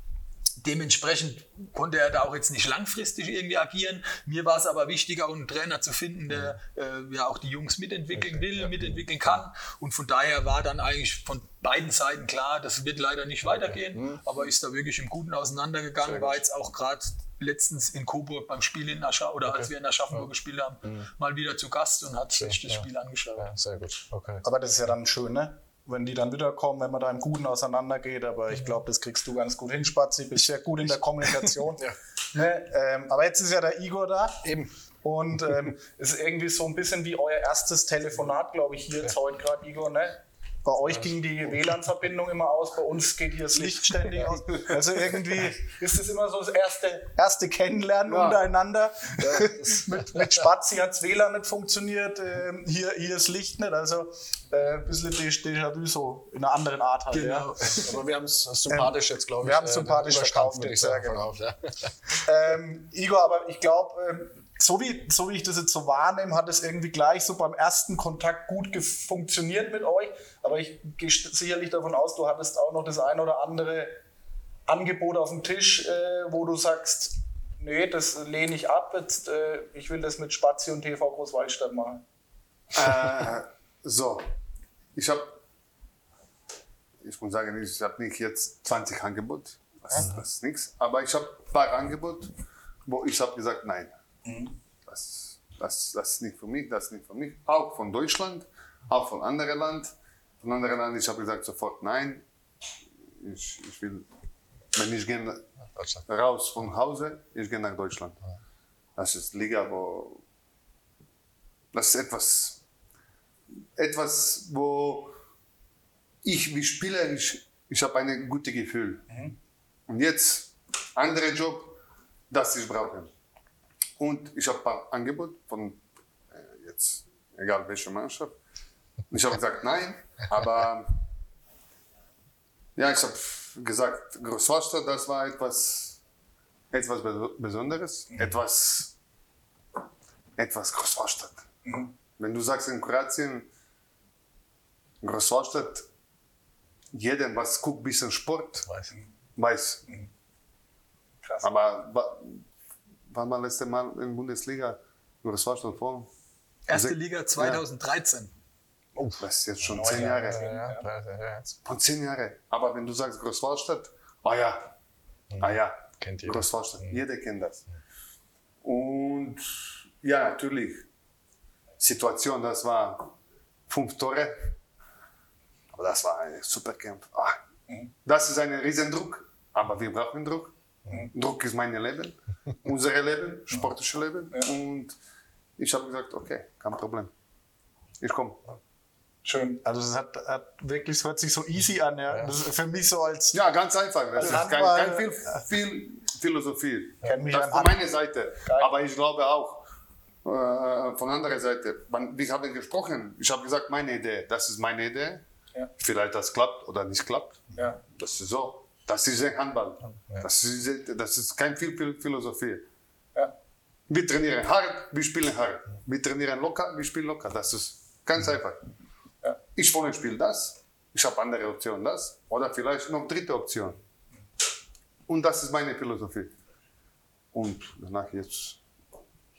Dementsprechend konnte er da auch jetzt nicht langfristig irgendwie agieren. Mir war es aber wichtig, auch einen Trainer zu finden, der äh, ja auch die Jungs mitentwickeln will, mitentwickeln kann. Und von daher war dann eigentlich von beiden Seiten klar, das wird leider nicht weitergehen, mhm. aber ist da wirklich im Guten auseinandergegangen. War jetzt auch gerade letztens in Coburg beim Spiel in Aschaffenburg oder okay. als wir in Aschaffenburg ja. gespielt haben, mhm. mal wieder zu Gast und hat sich das Spiel angeschaut. Ja, sehr gut. Okay. Aber das ist ja dann schön, ne? Wenn die dann wiederkommen, wenn man da im Guten auseinandergeht. Aber ich glaube, das kriegst du ganz gut hin, Spazi. Bist sehr gut in der Kommunikation. *laughs* ja. ne? ähm, aber jetzt ist ja der Igor da. Eben. Und ähm, *laughs* ist irgendwie so ein bisschen wie euer erstes Telefonat, glaube ich, hier jetzt heute gerade, Igor. Ne? Bei euch ging die WLAN-Verbindung immer aus, bei uns geht hier das Licht ständig aus. Also irgendwie ist es immer so das erste, erste Kennenlernen ja. untereinander. Ja, *laughs* mit, mit Spazi hat das WLAN nicht funktioniert, äh, hier, hier das Licht nicht. Also äh, ein bisschen Déjà-vu so in einer anderen Art halt. Genau. Ja. Aber wir haben es sympathisch ähm, jetzt, glaube ich. Wir haben es äh, sympathisch verkauft, würde ich sagen. Verkauft, ja. ähm, Igor, aber ich glaube, ähm, so wie, so wie ich das jetzt so wahrnehme, hat es irgendwie gleich so beim ersten Kontakt gut funktioniert mit euch. Aber ich gehe sicherlich davon aus, du hattest auch noch das ein oder andere Angebot auf dem Tisch, äh, wo du sagst, nee, das lehne ich ab, jetzt, äh, ich will das mit Spazi und TV Großwaldstadt machen. Äh, so, ich habe, ich muss sagen, ich habe nicht jetzt 20 Angebote, das, das ist nichts, aber ich habe ein paar Angebote, wo ich habe gesagt, nein. Mhm. Das, das, das ist nicht für mich, das ist nicht für mich. Auch von Deutschland, auch von anderen Land. Von anderen Land, ich habe gesagt sofort nein. Ich, ich will, wenn ich gehe raus von Hause, ich gehe nach Deutschland. Das ist Liga, wo das ist etwas, etwas, wo ich wie Spieler, ich, ich habe ein gutes Gefühl. Und jetzt, anderer Job, das ich brauche. Und ich habe ein paar Angebote von äh, jetzt, egal welche Mannschaft. Ich habe gesagt nein, aber ja, ich habe gesagt, Großwasser, das war etwas, etwas Be- Besonderes, etwas, etwas Großwasser. Wenn du sagst in Kroatien, Großwasser, jeder, was guckt, bisschen Sport, Weiß. weiß. Krass. Aber wann war letzte Mal in Bundesliga Großwasser vor? Erste Also- Liga 2013. Das ist jetzt schon zehn Jahre. Ja, ja, ja, ja. Von zehn Jahren. Aber wenn du sagst Großwallstadt, ah ja, ah ja, Kennt jeder. Großwallstadt, jeder kennt das. Und ja, natürlich, Situation, das war fünf Tore, aber das war ein super Kampf. Ah, das ist ein Riesendruck, aber wir brauchen Druck. Druck ist mein Leben, unser Leben, sportliches Leben. Und ich habe gesagt, okay, kein Problem. Ich komme. Schön. Also es hat, hat wirklich, es hört sich so easy an, ja. Das ist für mich so als Ja, ganz einfach. Das ist kein, kein viel, viel Philosophie. Kenn mich Das an von meiner Seite. Geil. Aber ich glaube auch äh, von anderer Seite. Man, wir haben gesprochen. Ich habe gesagt, meine Idee. Das ist meine Idee. Ja. Vielleicht das klappt oder nicht klappt. ja. Das ist so. Das ist ein Handball. Das, ist, das ist kein viel, Philosophie. Ja. Wir trainieren hart, wir spielen hart. Wir trainieren locker, wir spielen locker. Das ist ganz einfach. Ja. Ich vorne spiele das, ich habe andere Optionen das oder vielleicht noch dritte Option. Und das ist meine Philosophie. Und danach jetzt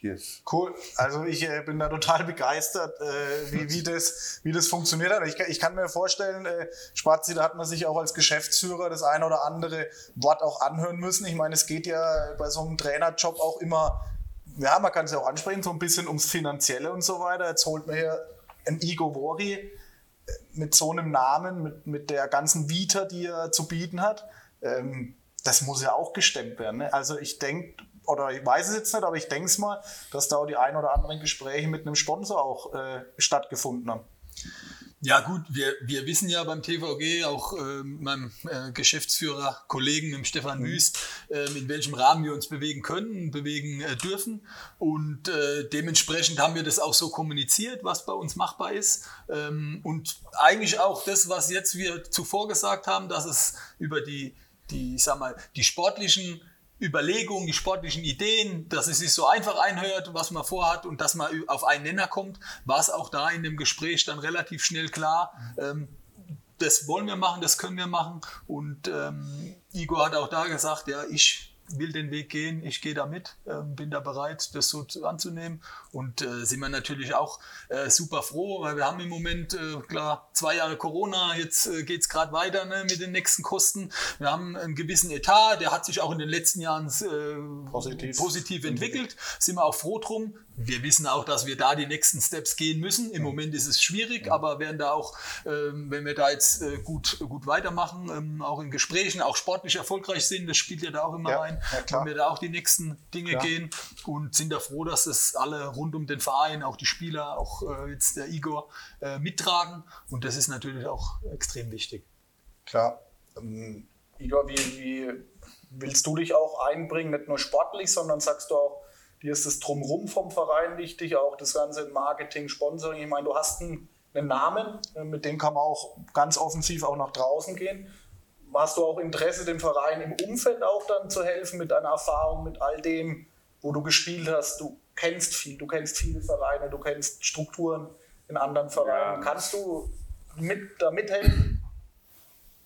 ist. Cool. Also ich äh, bin da total begeistert, äh, wie, wie, das, wie das funktioniert hat. Ich, kann- ich kann mir vorstellen, äh, Spazi, da hat man sich auch als Geschäftsführer das eine oder andere Wort auch anhören müssen. Ich meine, es geht ja bei so einem Trainerjob auch immer, ja, man kann es ja auch ansprechen, so ein bisschen ums Finanzielle und so weiter. Jetzt holt man hier ein Igor Vori äh, mit so einem Namen, mit, mit der ganzen Vita, die er zu bieten hat. Ähm, das muss ja auch gestemmt werden. Ne? Also ich denke, oder ich weiß es jetzt nicht, aber ich denke es mal, dass da auch die ein oder anderen Gespräche mit einem Sponsor auch äh, stattgefunden haben. Ja gut, wir, wir wissen ja beim TVG, auch äh, meinem äh, Geschäftsführer, Kollegen, dem Stefan Wüst, äh, in welchem Rahmen wir uns bewegen können, bewegen äh, dürfen. Und äh, dementsprechend haben wir das auch so kommuniziert, was bei uns machbar ist. Ähm, und eigentlich auch das, was jetzt wir zuvor gesagt haben, dass es über die, die, ich sag mal, die sportlichen Überlegungen, die sportlichen Ideen, dass es sich so einfach einhört, was man vorhat und dass man auf einen Nenner kommt, war es auch da in dem Gespräch dann relativ schnell klar. Ähm, das wollen wir machen, das können wir machen. Und ähm, Igor hat auch da gesagt, ja, ich will den Weg gehen, ich gehe da mit, ähm, bin da bereit, das so zu, anzunehmen. Und äh, sind wir natürlich auch äh, super froh, weil wir haben im Moment, äh, klar, zwei Jahre Corona, jetzt äh, geht es gerade weiter ne, mit den nächsten Kosten. Wir haben einen gewissen Etat, der hat sich auch in den letzten Jahren äh, Positiv. positiv entwickelt, sind wir auch froh drum. Wir wissen auch, dass wir da die nächsten Steps gehen müssen. Im Moment ist es schwierig, aber werden da auch, ähm, wenn wir da jetzt äh, gut, gut weitermachen, ähm, auch in Gesprächen, auch sportlich erfolgreich sind, das spielt ja da auch immer Ja, rein, ja, wenn wir da auch die nächsten Dinge Klar. gehen und sind da froh, dass es alle rund um den Verein, auch die Spieler, auch äh, jetzt der Igor, äh, mittragen. Und das ist natürlich auch extrem wichtig. Klar. Ähm, Igor, wie, wie willst du dich auch einbringen, nicht nur sportlich, sondern sagst du auch, dir ist das Drumrum vom Verein wichtig, auch das ganze Marketing, Sponsoring. Ich meine, du hast einen, einen Namen, äh, mit dem kann man auch ganz offensiv auch nach draußen gehen. Hast du auch Interesse, dem Verein im Umfeld auch dann zu helfen mit deiner Erfahrung, mit all dem, wo du gespielt hast? Du kennst viel, du kennst viele Vereine, du kennst Strukturen in anderen Vereinen. Ja. Kannst du mit, da mithelfen?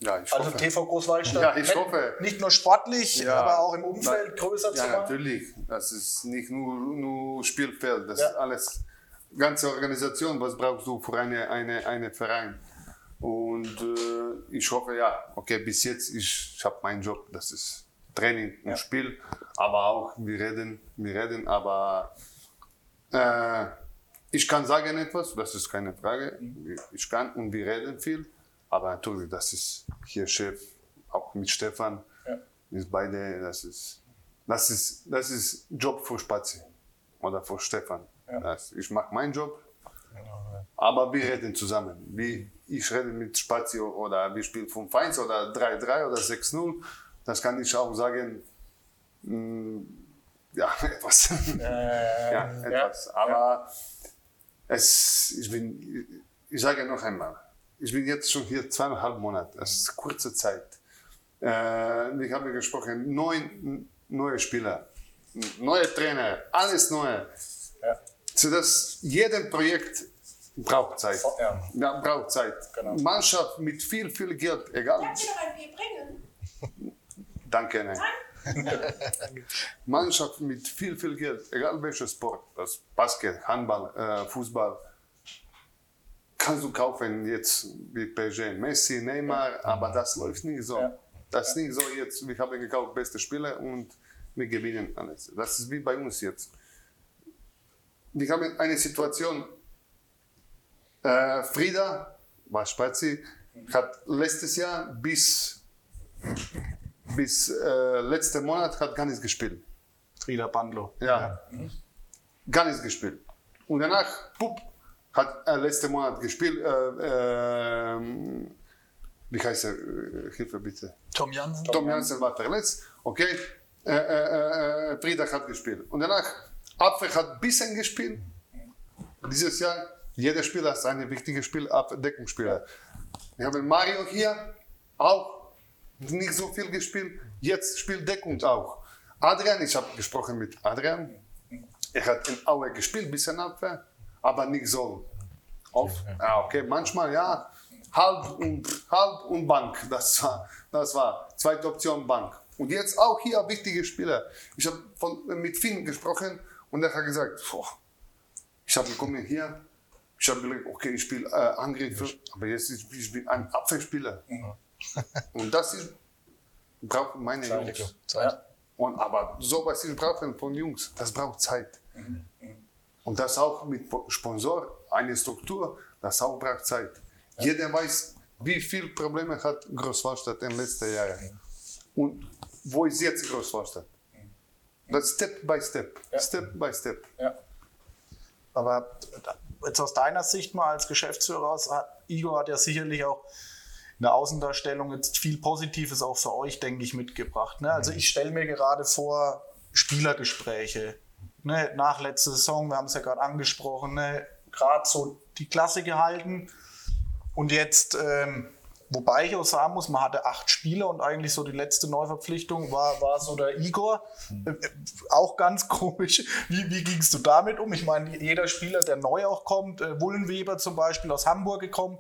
Ja, ich Also hoffe. TV Großwaldstadt. Ja, ich nicht, hoffe. Nicht nur sportlich, Ja. aber auch im Umfeld größer zu Ja, machen. natürlich. Das ist nicht nur, nur Spielfeld, das Ja. ist alles, ganze Organisation, was brauchst du für eine, eine, eine Verein. Und äh, ich hoffe, ja, okay, bis jetzt, ich, ich habe meinen Job, das ist Training und Ja. Spiel, aber auch, wir reden, wir reden, aber Äh, ich kann sagen etwas, das ist keine Frage. Ich kann und wir reden viel. Aber natürlich, das ist hier Chef, auch mit Stefan, Ja. ist beide, das ist, das ist, das ist Job für Spazi oder für Stefan. Das, ich mache meinen Job, aber wir reden zusammen. Wie ich rede mit Spazi oder wir spielen 5-1 oder 3-3 oder 6-0, das kann ich auch sagen, mh, ja, *laughs* etwas. ja, etwas. Aber es, ich, bin, ich sage noch einmal, ich bin jetzt schon hier zweieinhalb Monate, das ist kurze Zeit. Äh, ich habe gesprochen, neun neue Spieler, neue Trainer, alles neue. Ja. So dass jedes Projekt braucht Zeit. Ja. Ja, braucht Zeit. Genau. Mannschaft mit viel, viel Geld, egal. Kannst du noch ein Bier bringen? Danke, nein. Mannschaft mit viel, viel Geld, egal welcher Sport, das Basket, Handball, äh, Fußball, kannst du kaufen jetzt wie PSG, Messi, Neymar, aber das läuft nicht so. Ja. Das ist nicht so jetzt, wir haben gekauft beste Spieler und wir gewinnen alles. Das ist wie bei uns jetzt. Wir haben eine Situation, äh, Frieda, war Spazi, hat letztes Jahr bis bis äh, letzten Monat hat gar nichts gespielt. Frieda Bandlo. Ja. Gar nichts gespielt. Und danach, pup, hat er letzten Monat gespielt. Äh, ähm, wie heißt er? Äh, Hilfe bitte. Tom Jansen. Tom Jansen war verletzt. Okay. Äh, äh, äh, Frieda hat gespielt. Und danach, Abwehr hat ein bisschen gespielt. Dieses Jahr, jeder Spieler ist ein wichtiges Spiel, Abdeckungsspieler. Wir haben Mario hier, auch nicht so viel gespielt. Jetzt spielt Deckung auch. Adrian, ich habe gesprochen mit Adrian. Er hat in Aue gespielt, bisschen Abwehr, aber nicht so oft. Ja, okay, manchmal ja. Halb und, halb und Bank, das war, das war zweite Option Bank. Und jetzt auch hier wichtige Spieler. Ich habe mit Finn gesprochen und er hat gesagt, boah, ich habe gekommen hier, ich habe gesagt, okay, ich spiele äh, Angriffe, aber jetzt ist, ich bin ein Abwehrspieler. *laughs* Und das ist, brauchen meine Jungs. Zeit. Und, aber sowas ich brauche von Jungs, das braucht Zeit. Und das auch mit Sponsor, eine Struktur, das auch braucht Zeit. Jeder weiß, wie viele Probleme hat Großwallstadt in den letzten Jahren. Und wo ist jetzt Großwallstadt? Das Step by Step, Step by Step. Ja. Aber jetzt aus deiner Sicht mal als Geschäftsführer aus, hat- Igor hat ja sicherlich auch in der Außendarstellung jetzt viel Positives auch für euch, denke ich, mitgebracht. Ne? Also ich stelle mir gerade vor, Spielergespräche. Ne? Nach letzter Saison, wir haben es ja gerade angesprochen, ne? gerade so die Klasse gehalten. Und jetzt, ähm, wobei ich auch sagen muss, man hatte acht Spieler und eigentlich so die letzte Neuverpflichtung war, war so der Igor. Äh, äh, auch ganz *laughs* komisch. Wie, wie gingst du damit um? Ich meine, jeder Spieler, der neu auch kommt, äh, Wullenweber zum Beispiel aus Hamburg gekommen,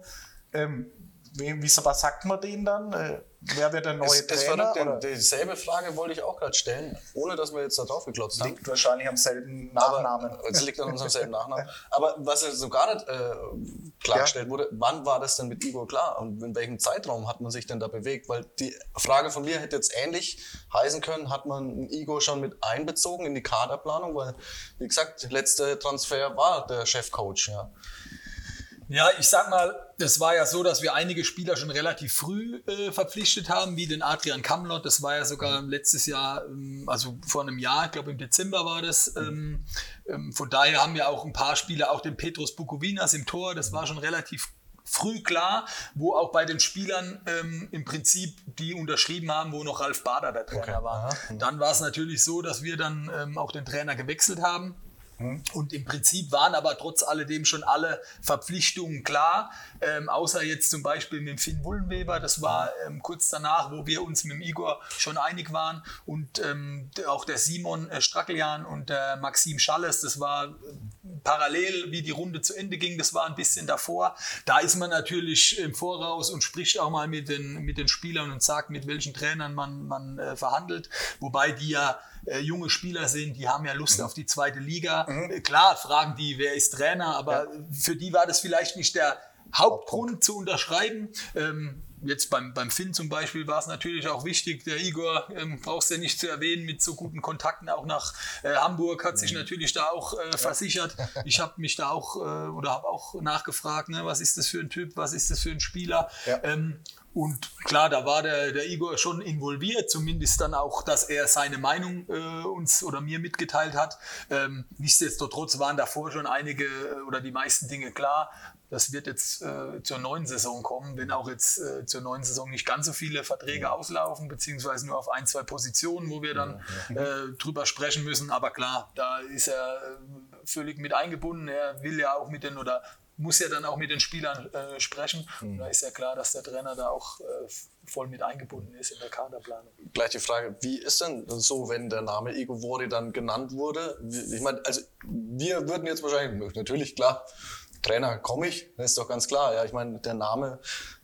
ähm, wie, was sagt man denen dann? Äh, wer wird der neue Es, es Trainer? verrückt, Oder denn dieselbe Frage wollte ich auch gerade stellen, ohne dass wir jetzt da drauf geklotzt haben. liegt wahrscheinlich am selben Nachnamen. Aber, es liegt an unserem selben Nachnamen. Aber was ja so gar nicht äh, klargestellt wurde, wann war das denn mit Igor klar und in welchem Zeitraum hat man sich denn da bewegt? Weil die Frage von mir hätte jetzt ähnlich heißen können, hat man Igor schon mit einbezogen in die Kaderplanung? Weil, wie gesagt, letzter Transfer war der Chefcoach. Ja. Ja, ich sag mal, das war ja so, dass wir einige Spieler schon relativ früh äh, verpflichtet haben, wie den Adrian Kamlot. Das war ja sogar letztes Jahr, ähm, also vor einem Jahr, ich glaube im Dezember war das. Ähm, ähm, von daher haben wir auch ein paar Spieler, auch den Petrus Bukovinas im Tor, das war schon relativ früh klar, wo auch bei den Spielern ähm, im Prinzip die unterschrieben haben, wo noch Ralf Bader der Trainer war. Dann war es natürlich so, dass wir dann ähm, auch den Trainer gewechselt haben. Und im Prinzip waren aber trotz alledem schon alle Verpflichtungen klar, ähm, außer jetzt zum Beispiel mit dem Finn Wullenweber. Das war ähm, kurz danach, wo wir uns mit Igor schon einig waren. Und ähm, auch der Simon äh, Strackeljan und der Maxim Schalles, das war äh, parallel, wie die Runde zu Ende ging, das war ein bisschen davor. Da ist man natürlich im Voraus und spricht auch mal mit den, mit den Spielern und sagt, mit welchen Trainern man, man äh, verhandelt. Wobei die ja äh, junge Spieler sind, die haben ja Lust auf die zweite Liga. Äh, Klar, fragen die, wer ist Trainer, aber für die war das vielleicht nicht der Hauptgrund zu unterschreiben. Ähm, jetzt beim, beim Finn zum Beispiel war es natürlich auch wichtig, der Igor, ähm, brauchst du ja nicht zu erwähnen, mit so guten Kontakten auch nach äh, Hamburg hat sich Mhm. natürlich da auch äh, versichert. *laughs* Ich habe mich da auch äh, oder habe auch nachgefragt, ne, was ist das für ein Typ, was ist das für ein Spieler. Ja. Ähm, und klar, da war der, der Igor schon involviert, zumindest dann auch, dass er seine Meinung äh, uns oder mir mitgeteilt hat. Ähm, nichtsdestotrotz waren davor schon einige äh, oder die meisten Dinge klar. Das wird jetzt äh, zur neuen Saison kommen, wenn auch jetzt äh, zur neuen Saison nicht ganz so viele Verträge auslaufen, beziehungsweise nur auf ein, zwei Positionen, wo wir dann äh, drüber sprechen müssen. Aber klar, da ist er äh, völlig mit eingebunden. Er will ja auch mit den oder muss ja dann auch mit den Spielern äh, sprechen. Und da ist ja klar, dass der Trainer da auch äh, voll mit eingebunden ist in der Kaderplanung. Gleich die Frage, wie ist denn so, wenn der Name Ego Vori dann genannt wurde? Ich meine, also wir würden jetzt wahrscheinlich, natürlich klar, Trainer komme ich, das ist doch ganz klar. Ja, ich meine, der Name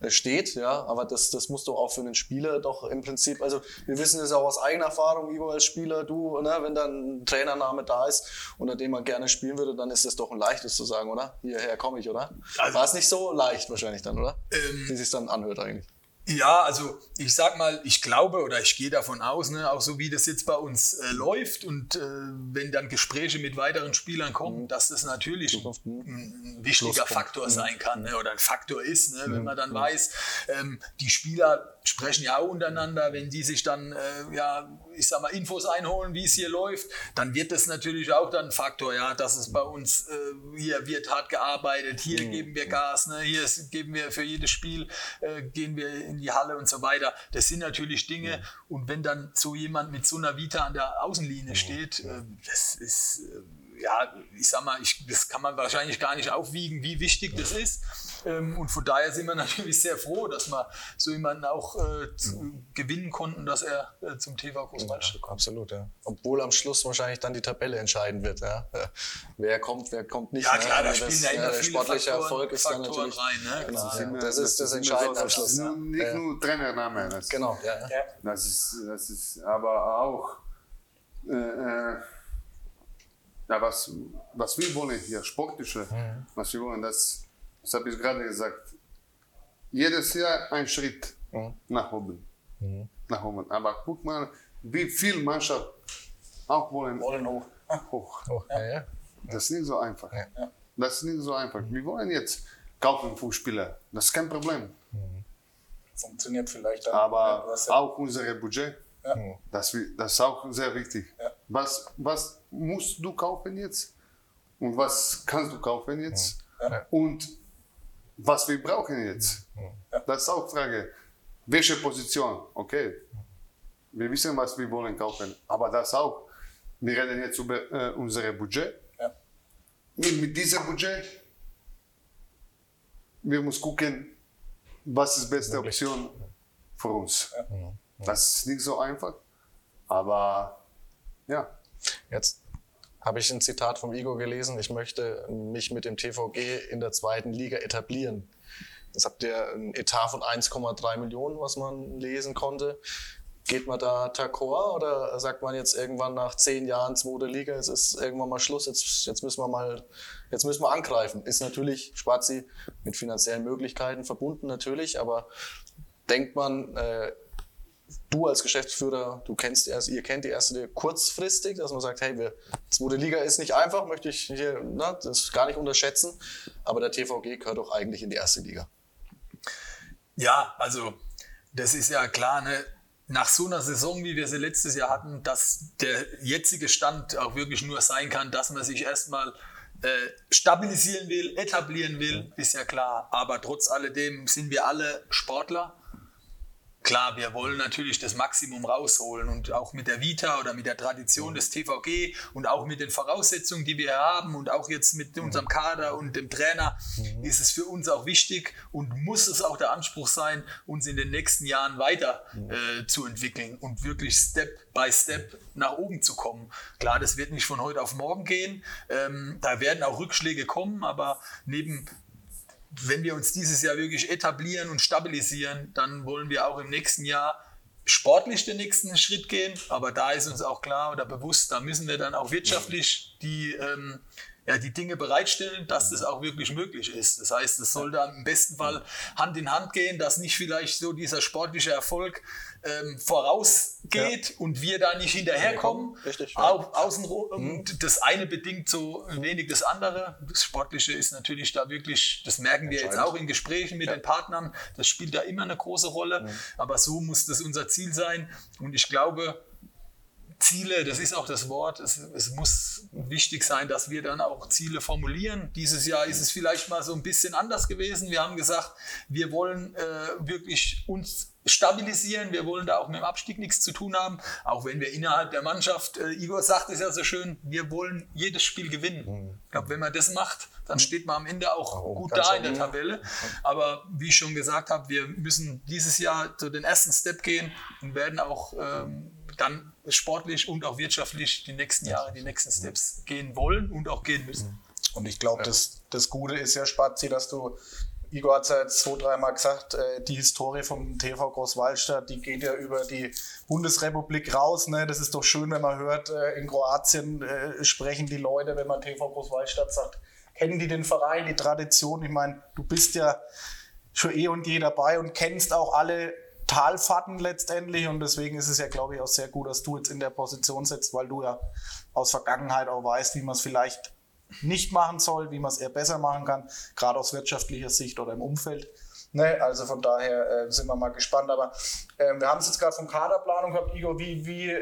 steht, ja, aber das, das muss doch auch für einen Spieler doch im Prinzip, also wir wissen es auch aus eigener Erfahrung, Igor als Spieler, du, ne, wenn dann ein Trainername da ist, unter dem man gerne spielen würde, dann ist es doch ein leichtes zu sagen, oder? Hierher komme ich, oder? Also- War es nicht so leicht wahrscheinlich dann, oder? Ähm, Wie sich dann anhört eigentlich. Ja, also ich sag mal, ich glaube oder ich gehe davon aus, ne, auch so wie das jetzt bei uns äh, läuft und äh, wenn dann Gespräche mit weiteren Spielern kommen, dass das natürlich Zukunft, mhm. ein, ein wichtiger. Faktor sein kann ne, oder ein Faktor ist, ne, wenn man dann weiß, ähm, die Spieler sprechen ja auch untereinander, wenn die sich dann, äh, ja, ich sag mal, Infos einholen, wie es hier läuft, dann wird das natürlich auch dann ein Faktor, ja, dass es bei uns, äh, hier wird hart gearbeitet, hier geben wir Gas, ne, hier ist, geben wir für jedes Spiel, äh, gehen wir in die Halle und so weiter. Das sind natürlich Dinge und wenn dann so jemand mit so einer Vita an der Außenlinie steht, äh, das ist, äh, ja, ich sag mal, ich, das kann man wahrscheinlich gar nicht aufwiegen, wie wichtig das ist. Ähm, und von daher sind wir *laughs* natürlich sehr froh, dass wir so jemanden auch äh, zu, gewinnen konnten, dass er äh, zum TV Großwaldstadt kommt. Absolut, ja. Obwohl am Schluss wahrscheinlich dann die Tabelle entscheiden wird, ja. Ja. *laughs* Wer kommt, wer kommt nicht. Ja ne? klar, da Also spielen das- ja immer der viele sportliche Faktoren, Erfolg ist dann Faktoren natürlich. rein. Ne? Genau, Klar. ja. Das ist das Entscheidende so, am Schluss. Das Ja. nicht Ja. nur Trainername. Das, Genau, ja. ja. Das ist, das ist aber auch, äh, äh, ja, was, was wir wollen hier, sportliche, was wir wollen, das, das habe ich gerade gesagt. Jedes Jahr ein Schritt nach oben. Nach oben. Aber guck mal, wie viel Mannschaft auch wollen, Wollen hoch. hoch. Oh, ja, ja. Das ist nicht so einfach. Ja. Das ist nicht so einfach. Wir wollen jetzt kaufen Fußspieler. Das ist kein Problem. Funktioniert vielleicht dann. Aber auch unser Budget, Ja. das, das ist auch sehr wichtig. Ja. Was, was musst du kaufen jetzt? Und was kannst du kaufen jetzt? Ja. Und was wir brauchen jetzt? Das ist auch Frage. Welche Position? Okay. Wir wissen, was wir wollen kaufen. Aber das auch. Wir reden jetzt über äh, unser Budget. Ja. Und mit diesem Budget, wir müssen gucken, was ist die beste Option für uns. Das ist nicht so einfach, aber ja. Jetzt habe ich ein Zitat vom Igor gelesen. Ich möchte mich mit dem TVG in der zweiten Liga etablieren. Jetzt habt ihr ein Etat von 1,3 Millionen, was man lesen konnte. Geht man da d'accord oder sagt man jetzt irgendwann nach zehn Jahren zweite Liga, jetzt ist irgendwann mal Schluss, jetzt, jetzt müssen wir mal, jetzt müssen wir angreifen. Ist natürlich Spazi mit finanziellen Möglichkeiten verbunden natürlich, aber denkt man, äh, du als Geschäftsführer, du kennst die erste, ihr kennt die erste Liga kurzfristig, dass man sagt, hey, wir, zweite Liga ist nicht einfach, möchte ich hier, na, das gar nicht unterschätzen, aber der TVG gehört doch eigentlich in die erste Liga. Ja, also das ist ja klar, ne? nach so einer Saison, wie wir sie letztes Jahr hatten, dass der jetzige Stand auch wirklich nur sein kann, dass man sich erstmal äh, stabilisieren will, etablieren will, ist ja klar. Aber trotz alledem sind wir alle Sportler. Klar, wir wollen natürlich das Maximum rausholen und auch mit der Vita oder mit der Tradition des TVG und auch mit den Voraussetzungen, die wir haben und auch jetzt mit unserem Kader und dem Trainer ist es für uns auch wichtig und muss es auch der Anspruch sein, uns in den nächsten Jahren weiter äh, zu entwickeln und wirklich Step by Step nach oben zu kommen. Klar, das wird nicht von heute auf morgen gehen. Ähm, da werden auch Rückschläge kommen, aber neben wenn wir uns dieses Jahr wirklich etablieren und stabilisieren, dann wollen wir auch im nächsten Jahr sportlich den nächsten Schritt gehen. Aber da ist uns auch klar oder bewusst, da müssen wir dann auch wirtschaftlich die ähm, ja, die Dinge bereitstellen, dass das auch wirklich möglich ist. Das heißt, es soll dann im besten Fall Hand in Hand gehen, dass nicht vielleicht so dieser sportliche Erfolg ähm, vorausgeht und wir da nicht hinterherkommen. Richtig, ja. Au außen, und das eine bedingt so wenig das andere. Das Sportliche ist natürlich da wirklich, das merken wir jetzt auch in Gesprächen mit den Partnern, das spielt da immer eine große Rolle. Aber so muss das unser Ziel sein. Und ich glaube, Ziele, das ist auch das Wort, es, es, muss wichtig sein, dass wir dann auch Ziele formulieren. Dieses Jahr ist es vielleicht mal so ein bisschen anders gewesen. Wir haben gesagt, wir wollen äh, wirklich uns stabilisieren, wir wollen da auch mit dem Abstieg nichts zu tun haben, auch wenn wir innerhalb der Mannschaft, äh, Igor sagt es ja so schön, wir wollen jedes Spiel gewinnen. Ich glaube, wenn man das macht, dann steht man am Ende auch gut da in der Tabelle. Aber wie ich schon gesagt habe, wir müssen dieses Jahr so den ersten Step gehen und werden auch ähm, dann sportlich und auch wirtschaftlich die nächsten Jahre, die nächsten Steps gehen wollen und auch gehen müssen. Und ich glaube, das, das Gute ist ja, Spazi, dass du, Igor hat es ja jetzt zwei, dreimal gesagt, äh, die Historie vom TV Großwallstadt, die geht ja über die Bundesrepublik raus. Ne? Das ist doch schön, wenn man hört, äh, in Kroatien äh, sprechen die Leute, wenn man TV Großwallstadt sagt, kennen die den Verein, die Tradition. Ich meine, du bist ja schon eh und je dabei und kennst auch alle Talfahrten letztendlich und deswegen ist es ja, glaube ich, auch sehr gut, dass du jetzt in der Position sitzt, weil du ja aus Vergangenheit auch weißt, wie man es vielleicht nicht machen soll, wie man es eher besser machen kann, gerade aus wirtschaftlicher Sicht oder im Umfeld. Ne, also von daher äh, sind wir mal gespannt. Aber äh, wir haben es jetzt gerade von Kaderplanung gehabt, Igor. Wie, wie,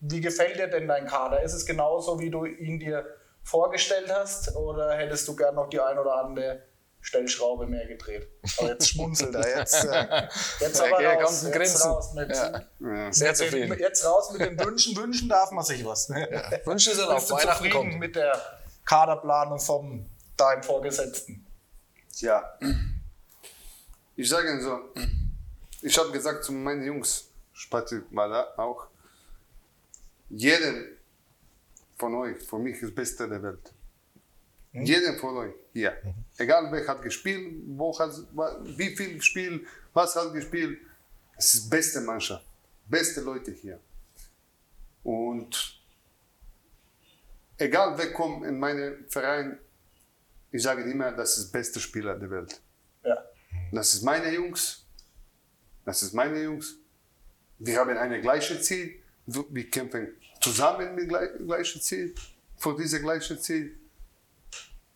wie gefällt dir denn dein Kader? Ist es genauso, wie du ihn dir vorgestellt hast? Oder hättest du gern noch die ein oder andere Stellschraube mehr gedreht? Aber jetzt schmunzelt er. Jetzt, äh, *laughs* jetzt aber raus, kommt ein jetzt Grinsen. raus mit, Ja. Sehr zufrieden. jetzt raus mit den Wünschen. Wünschen darf man sich was. Ne? Wünsche ist er auf Bist du Weihnachten zufrieden kommt. mit der Kaderplanung vom deinem Vorgesetzten? Ja. Ich sage Ihnen so, ich habe gesagt zu meinen Jungs, Spati war da auch, jeder von euch, für mich ist das Beste der Welt. Jeder von euch hier. Egal wer hat gespielt, wo hat, wie viel gespielt, was hat gespielt. Es ist die beste Mannschaft, beste Leute hier. Und egal wer kommt in meinen Verein, ich sage immer, das ist der beste Spieler der Welt. Ja. Das ist meine Jungs. Das ist meine Jungs. Wir haben ein gleiches Ziel. Wir kämpfen zusammen mit gleich- gleichem Ziel. Für dieses gleiche Ziel.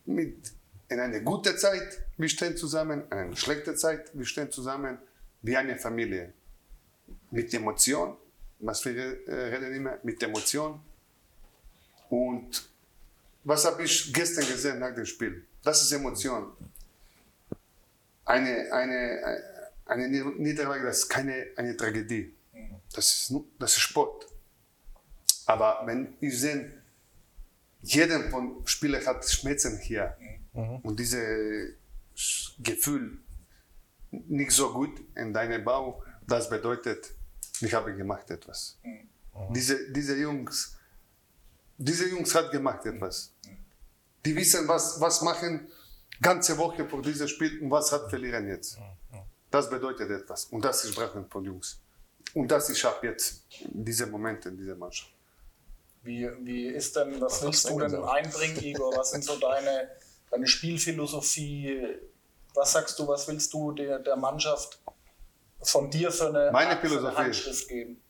Mit, in einer guten Zeit, wir stehen zusammen. In einer schlechten Zeit, wir stehen zusammen. Wie eine Familie. Mit Emotion. Was wir äh, reden immer, mit Emotion. Und was habe ich gestern gesehen nach dem Spiel? Das ist Emotion eine, eine, eine Niederlage, das ist keine eine Tragödie. Das ist, das ist Sport. Aber wenn ich sehe, jeder von Spielern hat Schmerzen hier und dieses Gefühl nicht so gut in deinem Bau, das bedeutet, ich habe gemacht etwas. Diese, diese Jungs, diese Jungs hat gemacht etwas. Die wissen, was, was machen ganze Woche vor diesem Spiel und was hat verlieren jetzt. Das bedeutet etwas. Und das ist Brachen von Jungs. Und das ich habe jetzt diese Momente in dieser Mannschaft. Wie, wie ist denn, was willst du denn einbringen, Igor? Was sind so deine, deine Spielphilosophie? Was sagst du, was willst du der, der Mannschaft von dir für eine, Meine für eine Philosophie. Handschrift geben?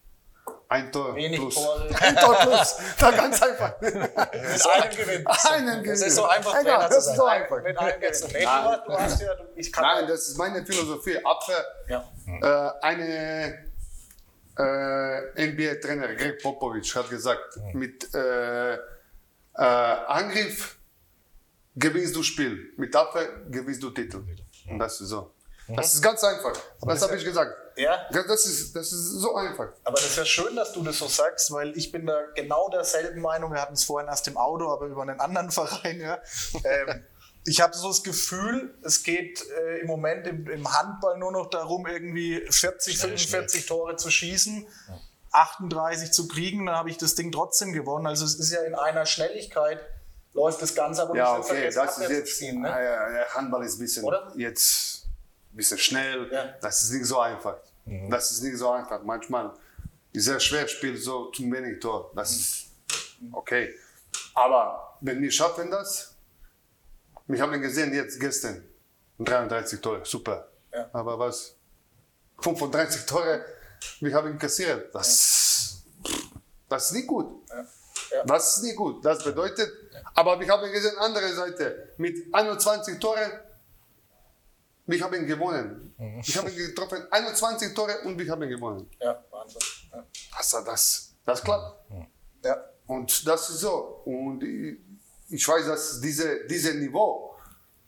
Ein Tor Wenig plus. Tore. *laughs* Ein Tor plus. Da ganz einfach. *laughs* Mit einem Gewinn. Einen Es ist so einfach, Egal, Trainer das ist so einfach. Mit einem Gewinn. Nee, du, hast ja, ich kann Nein, das ist meine Philosophie. Abwehr, ja. äh, eine äh, NBA-Trainer, Greg Popovich, hat gesagt, mit äh, äh, Angriff gewinnst du Spiel, mit Abwehr gewinnst du Titel. Und das ist so. Das ist ganz einfach. Das habe ich gesagt. Ja. Ja, Das ist, das ist so einfach. Aber das ist ja schön, dass du das so sagst, weil ich bin da genau derselben Meinung. Wir hatten es vorhin erst im Auto, aber über einen anderen *laughs* Verein. Ja. Ähm, ich habe so das Gefühl, es geht äh, im Moment im, im Handball nur noch darum, irgendwie 40, 45 Tore zu schießen, 38 zu kriegen, dann habe ich das Ding trotzdem gewonnen. Also es ist ja in einer Schnelligkeit läuft das Ganze, aber Ja, nicht okay, vergessen, das ist jetzt. ziehen, ne? äh, Handball ist ein bisschen, Oder? jetzt ein bisschen schnell. Ja. Das ist nicht so einfach. Das ist nicht so einfach. Manchmal ist sehr schwer, spielt so zu wenig Tor. Das ist okay. Aber wenn wir schaffen das, wir haben gesehen jetzt gestern 33 Tore, super. Ja. Aber was? 35 Tore, wir haben kassiert. Das, das ist nicht gut. Ja. Das ist nicht gut. Das bedeutet, aber wir haben gesehen, andere Seite, mit 21 Toren, wir haben gewonnen. Wir haben getroffen 21 Tore und wir haben gewonnen. Ja, Wahnsinn. Ja. Das, das, das klappt. Ja. Und das ist so. Und ich, ich weiß, dass diese, diese Niveau,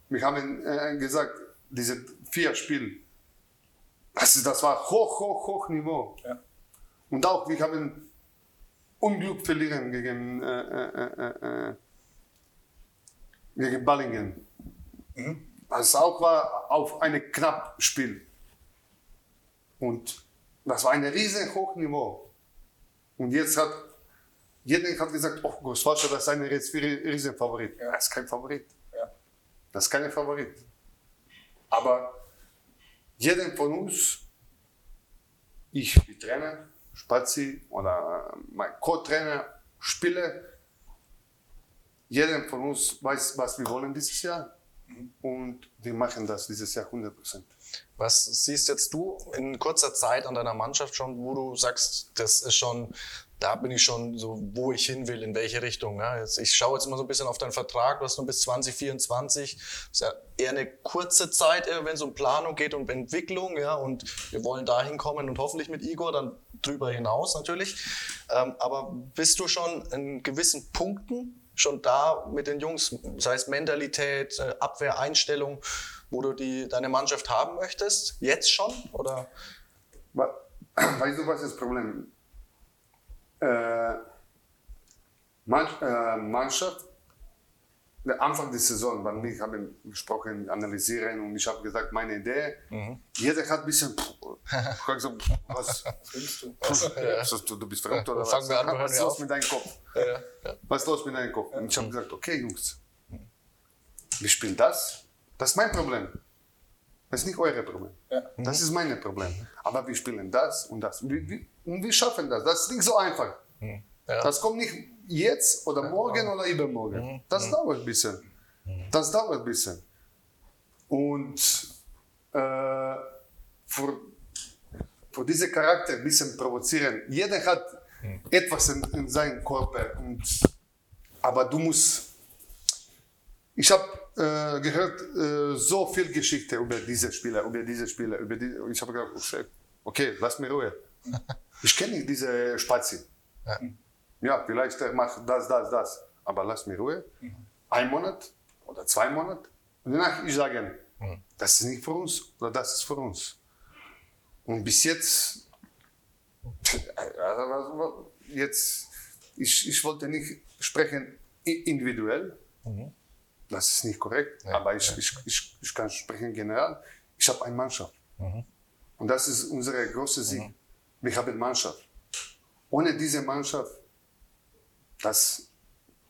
wir haben äh, gesagt, diese vier Spiele, das, das war hoch, hoch, hoch Niveau. Ja. Und auch, wir haben Unglück verlieren gegen, äh, äh, äh, äh, gegen Ballingen. Das auch war auf ein knapp Spiel. Und das war ein riesen Hochniveau. Und jetzt hat jeder hat gesagt, oh, Großwasser, das ist ein riesen Favorit. Ja. Das ist kein Favorit. Ja. Das ist kein Favorit. Aber jeder von uns, ich wie Trainer, Spazi oder mein Co-Trainer, Spieler, jeder von uns weiß, was wir wollen dieses Jahr. Und wir machen das dieses Jahr 100 Prozent. Was siehst jetzt du in kurzer Zeit an deiner Mannschaft schon, wo du sagst, das ist schon, da bin ich schon so, wo ich hin will, in welche Richtung. Ne? Ich schaue jetzt mal so ein bisschen auf deinen Vertrag, du hast nur bis 2024. Das ist ja eher eine kurze Zeit, wenn es um Planung geht und Entwicklung, ja, und wir wollen dahin kommen und hoffentlich mit Igor dann drüber hinaus natürlich. Ähm, aber bist du schon in gewissen Punkten schon da mit den Jungs, sei es Mentalität, äh, Abwehr, Einstellung, wo du die, deine Mannschaft haben möchtest? Jetzt schon? Oder? *clears throat* Weißt du, was ist das Problem? Äh, Man äh, Mannschaft, Anfang der Saison, weil wir haben gesprochen, analysieren und ich habe gesagt, meine Idee, jeder hat ein bisschen, ich hab gesagt, was willst du? Du, bist verrückt oder Fangen was? wir an, was ist los mit deinem Kopf? Was ist los mit deinem Kopf? Und ich habe gesagt, okay, Jungs, wir spielen das. Das ist mein Problem. Das ist nicht euer Problem. Ja. Das ist mein Problem. Aber wir spielen das und das. Wir, wir, und wir schaffen das. Das ist nicht so einfach. Ja. Das kommt nicht jetzt oder morgen oder übermorgen. Das dauert ein bisschen. Das dauert ein bisschen. Und äh, für, für diesen Charakter ein bisschen provozieren. Jeder hat etwas in, in seinem Körper. Und, aber du musst. Ich habe äh, gehört äh, so viel Geschichte über diese Spieler, über diese Spieler, über die. Ich habe gedacht, okay, okay, lass mir Ruhe. *laughs* Ich kenne diese Spazi. Ja, vielleicht er macht das, das, das. Aber lass mir Ruhe. Ein Monat oder zwei Monate. Und danach ich sage, das ist nicht für uns oder das ist für uns. Und bis jetzt, also, jetzt, ich, ich wollte nicht sprechen individuell. Das ist nicht korrekt, aber ich, ich, ich, ich kann sprechen generell. Ich habe eine Mannschaft. Und das ist unser großer Sieg. Wir haben Mannschaft. Ohne diese Mannschaft, das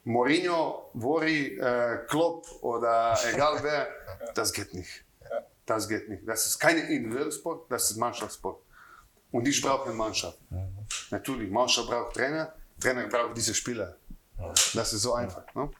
Mourinho, Vori, äh, Klopp oder *laughs* egal wer, das geht nicht. Das geht nicht. Das ist kein Individualsport, das ist Mannschaftssport. Und ich brauche eine Mannschaft. Natürlich, Mannschaft braucht Trainer, Trainer braucht diese Spieler. Das ist so einfach. Ne?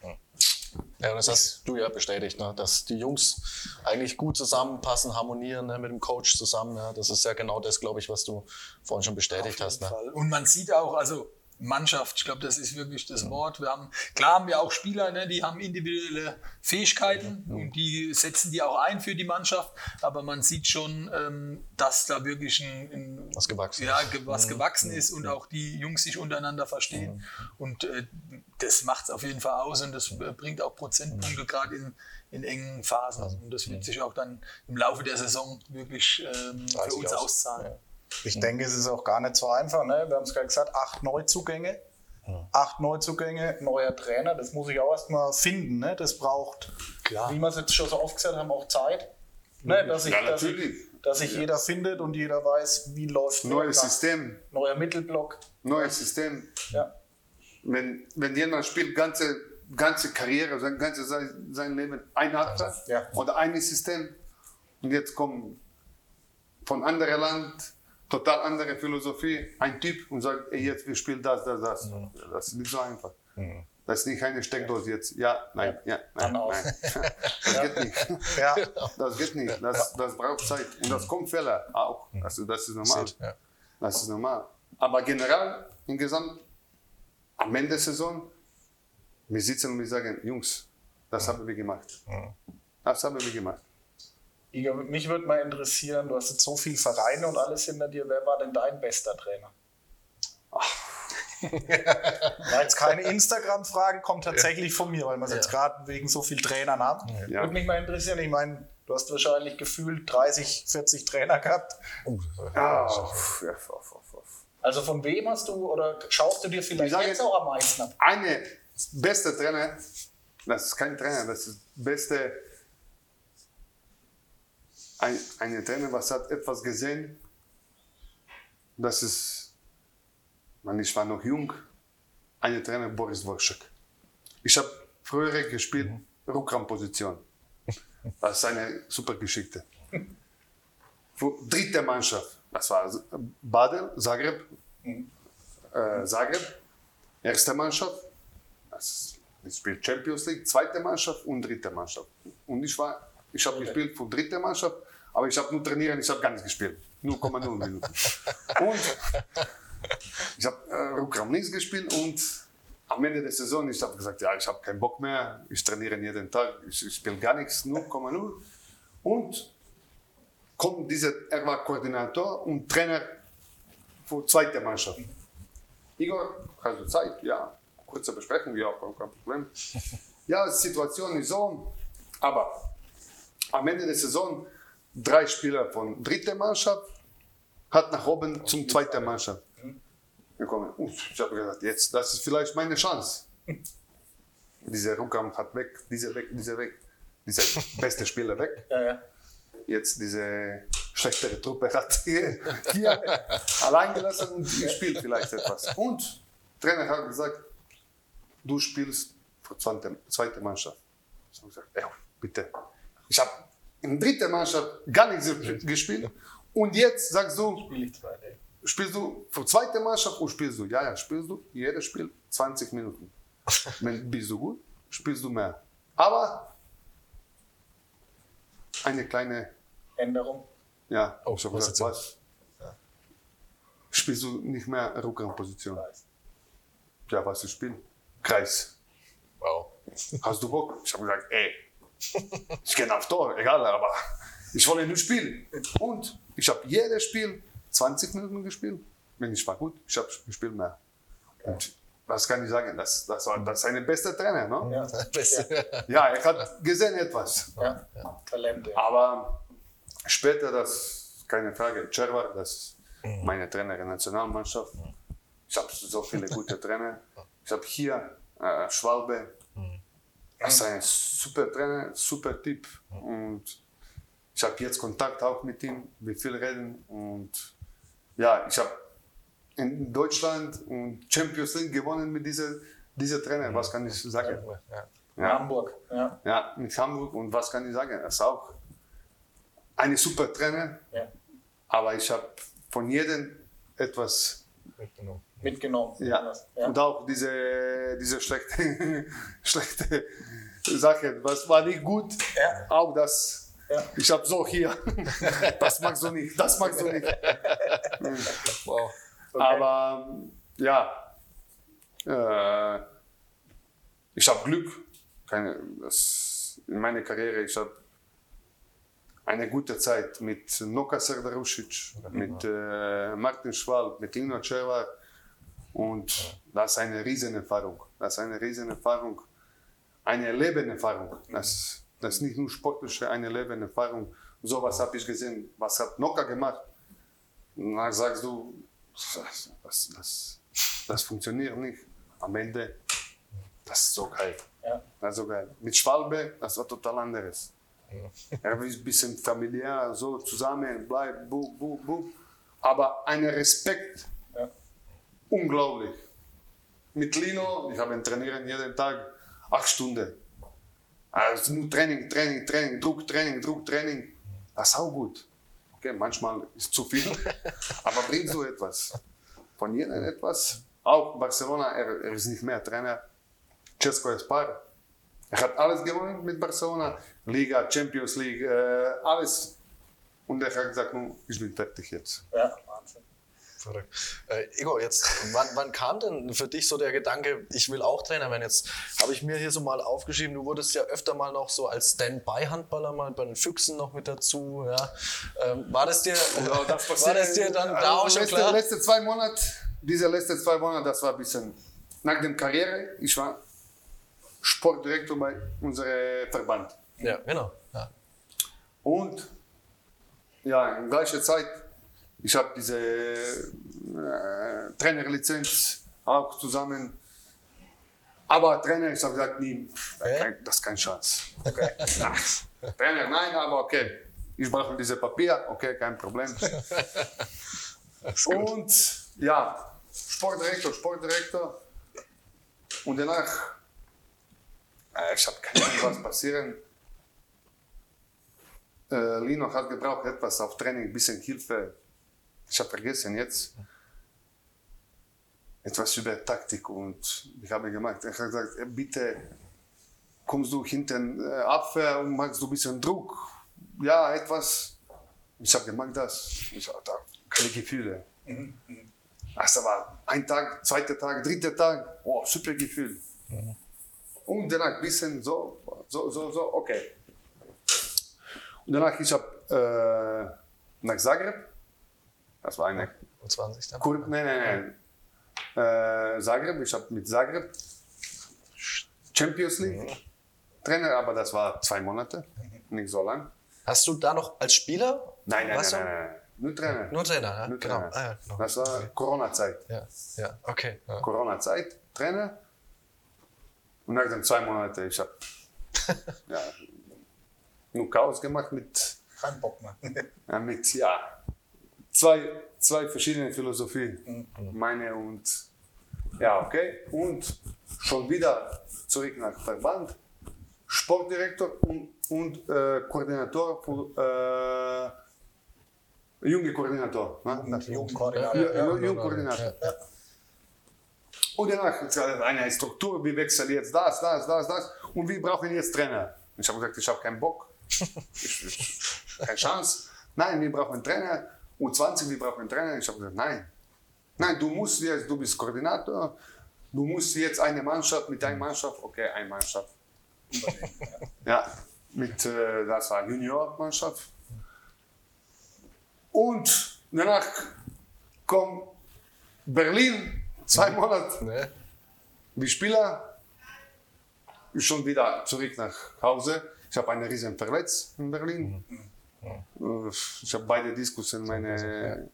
Ja, und das hast du ja bestätigt, ne? dass die Jungs eigentlich gut zusammenpassen, harmonieren ne? mit dem Coach zusammen. Ja? Das ist ja genau das, glaube ich, was du vorhin schon bestätigt hast. Ne? Fall. Und man sieht auch, also Mannschaft, ich glaube, das ist wirklich das Wort. Wir haben, klar haben wir auch Spieler, ne, die haben individuelle Fähigkeiten und die setzen die auch ein für die Mannschaft, aber man sieht schon, ähm, dass da wirklich ein, ein Was gewachsen ja, ist. ge was gewachsen ist und auch die Jungs sich untereinander verstehen. Und äh, das macht es auf jeden Fall aus und das bringt auch Prozentpunkte gerade in, in engen Phasen. Und das wird sich auch dann im Laufe der Saison wirklich ähm, für uns aus. auszahlen. Ich denke, es ist auch gar nicht so einfach. Ne? Wir haben es gerade gesagt, acht Neuzugänge. Acht Neuzugänge, neuer Trainer, das muss ich auch erstmal finden. Ne? Das braucht, Klar. wie wir es jetzt schon so oft gesagt haben, auch Zeit. Ne? Dass, sich, Ja, dass, dass sich jeder findet und jeder weiß, wie läuft Neues System, Neuer Mittelblock. neues System. Ja. Wenn, wenn jemand spielt ganze, ganze Karriere, sein ganzes sein, Leben ein Ja. oder ein System und jetzt kommt von anderem Land, total andere Philosophie, ein Typ und sagt, ey, jetzt wir spielen das, das, das. Das ist nicht so einfach. Das ist nicht eine Steckdose jetzt. Ja, nein, ja, nein, auf. nein. *laughs* Das geht nicht. Ja. Das geht nicht. Das, das braucht Zeit. Und das kommt Fehler auch. Also das ist normal. Das ist normal. Aber generell, insgesamt, am Ende der Saison, wir sitzen und wir sagen, Jungs, das haben wir gemacht. Das haben wir gemacht. Igor, mich würde mal interessieren, du hast jetzt so viele Vereine und alles hinter dir. Wer war denn dein bester Trainer? *laughs* War jetzt keine Instagram-Fragen, kommt tatsächlich von mir, weil wir es jetzt gerade wegen so vielen Trainern haben. Ja. Würde mich mal interessieren. Ich meine, du hast wahrscheinlich gefühlt 30, 40 Trainer gehabt. Ja, uff. Also von wem hast du oder schaust du dir vielleicht Ich sage jetzt jetzt- auch am meisten ab? Eine beste Trainer, das ist kein Trainer, das ist beste, ein, eine Trainer, was hat etwas gesehen, das ist, man, ich war noch jung, eine Trainer Boris Worschek. Ich habe früher gespielt, Rückraumposition. Das ist eine super Geschichte. Dritte Mannschaft, das war Badel, Zagreb, äh, Zagreb, erste Mannschaft, das ich spiele Champions League, zweite Mannschaft und dritte Mannschaft. Und ich war, ich habe gespielt für dritte Mannschaft, aber ich habe nur trainieren, ich habe gar nicht gespielt. 0,0 Minuten. Und ich habe äh, Rückraum links gespielt und am Ende der Saison, ich habe gesagt, ja, ich habe keinen Bock mehr, ich trainiere jeden Tag, ich, ich spiele gar nichts, 0,0. Und kommt dieser, er war Koordinator und Trainer für zweite Mannschaft. Igor, hast du Zeit? Ja. Kurze Besprechung, ja, kein Problem. Ja, die Situation ist so, aber am Ende der Saison drei Spieler von dritter Mannschaft hat nach oben zum zweiten Mannschaft gekommen. Ich habe gedacht, jetzt, das ist vielleicht meine Chance. *laughs* Dieser Rückraum hat weg, dieser weg, dieser weg, dieser beste Spieler weg *laughs* Ja, ja. jetzt diese schlechtere Truppe hat *laughs* hier, hier allein gelassen und ich spiele vielleicht etwas. Und der Trainer hat gesagt, du spielst für zweite, zweite Mannschaft. Ich habe gesagt, ja, bitte. Ich habe in dritter Mannschaft gar nicht so gespielt und jetzt sagst du, Spiel spielst du für zweite Mannschaft und spielst du? Ja, ja, spielst du jedes Spiel 20 Minuten. *laughs* Wenn bist du gut, spielst du mehr. Aber eine kleine Änderung. ja, Oh, was gesagt, was? Spielst du nicht mehr Rückraumposition? Ja, was ich spiele? Kreis. Wow. Hast du Bock? Ich habe gesagt, ey, ich gehe auf Tor, egal, aber ich wollte nur spielen. Und ich habe jedes Spiel 20 Minuten gespielt. Wenn ich war gut, ich habe gespielt mehr. Und was kann ich sagen? Das, das war das ist beste Trainer. Ne? Ja. *laughs* Ja, er hat gesehen etwas. ja. Talente. Aber später, das keine Frage, Cervar, das ist meine Trainer in der Nationalmannschaft. Ich habe so viele gute Trainer. Ich habe hier äh, Schwalbe. Das ist ein super Trainer, super Typ. Und ich habe jetzt Kontakt auch mit ihm, wir viel reden. Und ja, ich habe in Deutschland und Champions League gewonnen mit dieser, dieser Trainer. Was kann ich sagen? Ja. Ja. Hamburg. Ja. Ja, mit Hamburg. Und was kann ich sagen? Er ist auch eine super Trainer, ja. aber ich habe von jedem etwas. Mitgenommen. Mitgenommen. Ja. ja. Und auch diese, diese schlechte, *laughs* schlechte Sache, was war nicht gut, Ja. auch das. Ja. Ich habe so hier, *laughs* das magst du nicht, das magst du nicht. *laughs* Wow. Okay. Aber ja, äh, ich habe Glück. Keine, das, in meiner Karriere, ich habe eine gute Zeit mit Noka Serdarusic, mit äh, Martin Schwalb, mit Lino Cevar. Und das ist eine Riesenerfahrung. Das ist eine Riesenerfahrung. Eine Lebenerfahrung. Das, das ist nicht nur sportliche, eine Lebenerfahrung. So was habe ich gesehen. Was hat Noka gemacht? Und dann sagst du, das, das, das, das funktioniert nicht. Am Ende, das ist so geil. Ja. Das ist so geil. Mit Schwalbe, das war total anderes. Er ist ein bisschen familiär, so zusammen, bleibt, bu, bu, bu. Aber ein Respekt, Ja. Unglaublich. Mit Lino, ich habe ihn trainieren jeden Tag, acht Stunden. Also nur Training, Training, Training, Druck, Training, Druck, Training. Das ist auch gut. Okay, manchmal ist zu viel, *laughs* aber bringt so etwas. Von jedem etwas. Auch Barcelona, er, er ist nicht mehr Trainer. Cesco Espar. Er hat alles gewonnen mit Barcelona. Liga, Champions League, äh, alles. Und er hat gesagt, nun, ich bin fertig jetzt. Ja. Verrückt. Äh, Igor, jetzt, wann, wann kam denn für dich so der Gedanke, ich will auch Trainer werden? Jetzt habe ich mir hier so mal aufgeschrieben, du wurdest ja öfter mal noch so als Stand-by-Handballer mal bei den Füchsen noch mit dazu. Ja. Ähm, war das dir, war das dir dann da auch schon letzte, klar? letzte zwei Monate, diese letzten zwei Monate, das war ein bisschen nach der Karriere. Ich war Sportdirektor bei unserem Verband. Ja, genau. Ja. Und ja, in gleicher Zeit, ich habe diese äh, Trainerlizenz auch zusammen. Aber Trainer, ich habe gesagt, nie, kein- das ist keine Chance. Okay. *laughs* Trainer, nein, aber okay. Ich brauche diese Papier, okay, kein Problem. *laughs* Und ja, Sportdirektor, Sportdirektor. Und danach, äh, ich habe keine Ahnung, was passieren. Äh, Lino hat gebraucht etwas auf Training, ein bisschen Hilfe. Ich habe vergessen jetzt. Etwas über Taktik und ich habe gemacht. Er hat gesagt, äh, bitte kommst du hinten äh, Abwehr und machst du ein bisschen Druck. Ja, etwas. Ich habe gemacht das. Ich habe da keine Gefühle. Das war ein Tag, zweiter Tag, dritter Tag. Oh, super Gefühl. Und danach ein bisschen so, so, so, so, okay. Und danach, ich habe äh, nach Zagreb. Das war eine 20 dann. Kur nein, nein, nein. Äh, Zagreb, ich habe mit Zagreb Champions League Trainer, aber das war zwei Monate, nicht so lang. Hast du da noch als Spieler? Nein, nein, nein, nein, nein. Nur Trainer. Nur Trainer, ja? Nur genau. Trainer. Ah, ja, genau. Das war Corona-Zeit. Ja, ja, okay. Ja. Corona-Zeit, Trainer. Und nach den zwei Monaten, ich habe *laughs* ja, nur Chaos gemacht mit, Kein Bock mehr. ja, mit ja, zwei, zwei verschiedenen Philosophien. Meine und ja, okay. Und schon wieder zurück nach Verband. Sportdirektor und, und äh, Koordinator für äh, junge Koordinator. Ne? Jugendkoordinator. Ja, ja, Jugendkoordinator. Und danach eine Struktur, wir wechseln jetzt das, das, das, das und wir brauchen jetzt Trainer. Ich habe gesagt, ich habe keinen Bock, ich, ich, keine Chance. Nein, wir brauchen Trainer. U20, wir brauchen einen Trainer. Ich habe gesagt, nein. Nein, du musst jetzt, du bist Koordinator, du musst jetzt eine Mannschaft mit einer Mannschaft, okay, eine Mannschaft. *laughs* ja, mit, äh, das war Juniormannschaft. Und danach kommt Berlin, zwei Monate, Ne? wie Spieler, schon wieder zurück nach Hause. Ich habe eine riesen verletzt in Berlin. Äh, Ich habe beide Diskus in meine,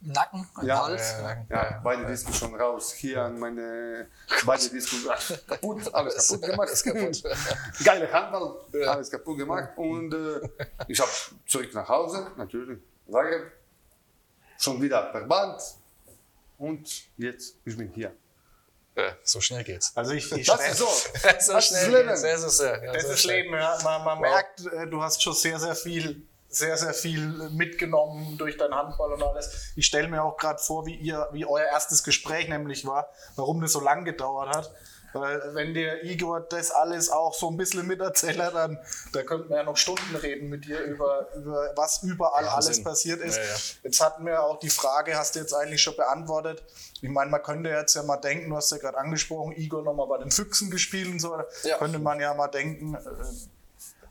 Nacken, ein Ja, Hals. Ja, beide Diskus schon raus. Hier an meine, beide Diskus kaputt, alles kaputt gemacht. Alles *laughs* kaputt. *laughs* Geile Handball, alles kaputt gemacht. Und äh, ich habe zurück nach Hause, natürlich, Zagreb, schon wieder Verband. Und jetzt, ich bin hier. Ja, so schnell geht's. Also ich, ich Das ist so. so *laughs* Das ist schnell Leben. geht's. Das ist, ja, ja, Das so ist. Leben, ja. Man, man merkt, äh, du hast schon sehr, sehr viel, sehr, sehr viel mitgenommen durch deinen Handball und alles. Ich stelle mir auch gerade vor, wie ihr, wie euer erstes Gespräch nämlich war, warum das so lang gedauert hat. Weil wenn dir Igor das alles auch so ein bisschen miterzählt, dann da könnten wir ja noch Stunden reden mit dir über, über was überall Wahnsinn. alles passiert ist. Ja, ja. Jetzt hatten wir auch die Frage, hast du jetzt eigentlich schon beantwortet. Ich meine, man könnte jetzt ja mal denken, du hast ja gerade angesprochen, Igor nochmal bei den Füchsen gespielt und so. Ja. Könnte man ja mal denken, äh,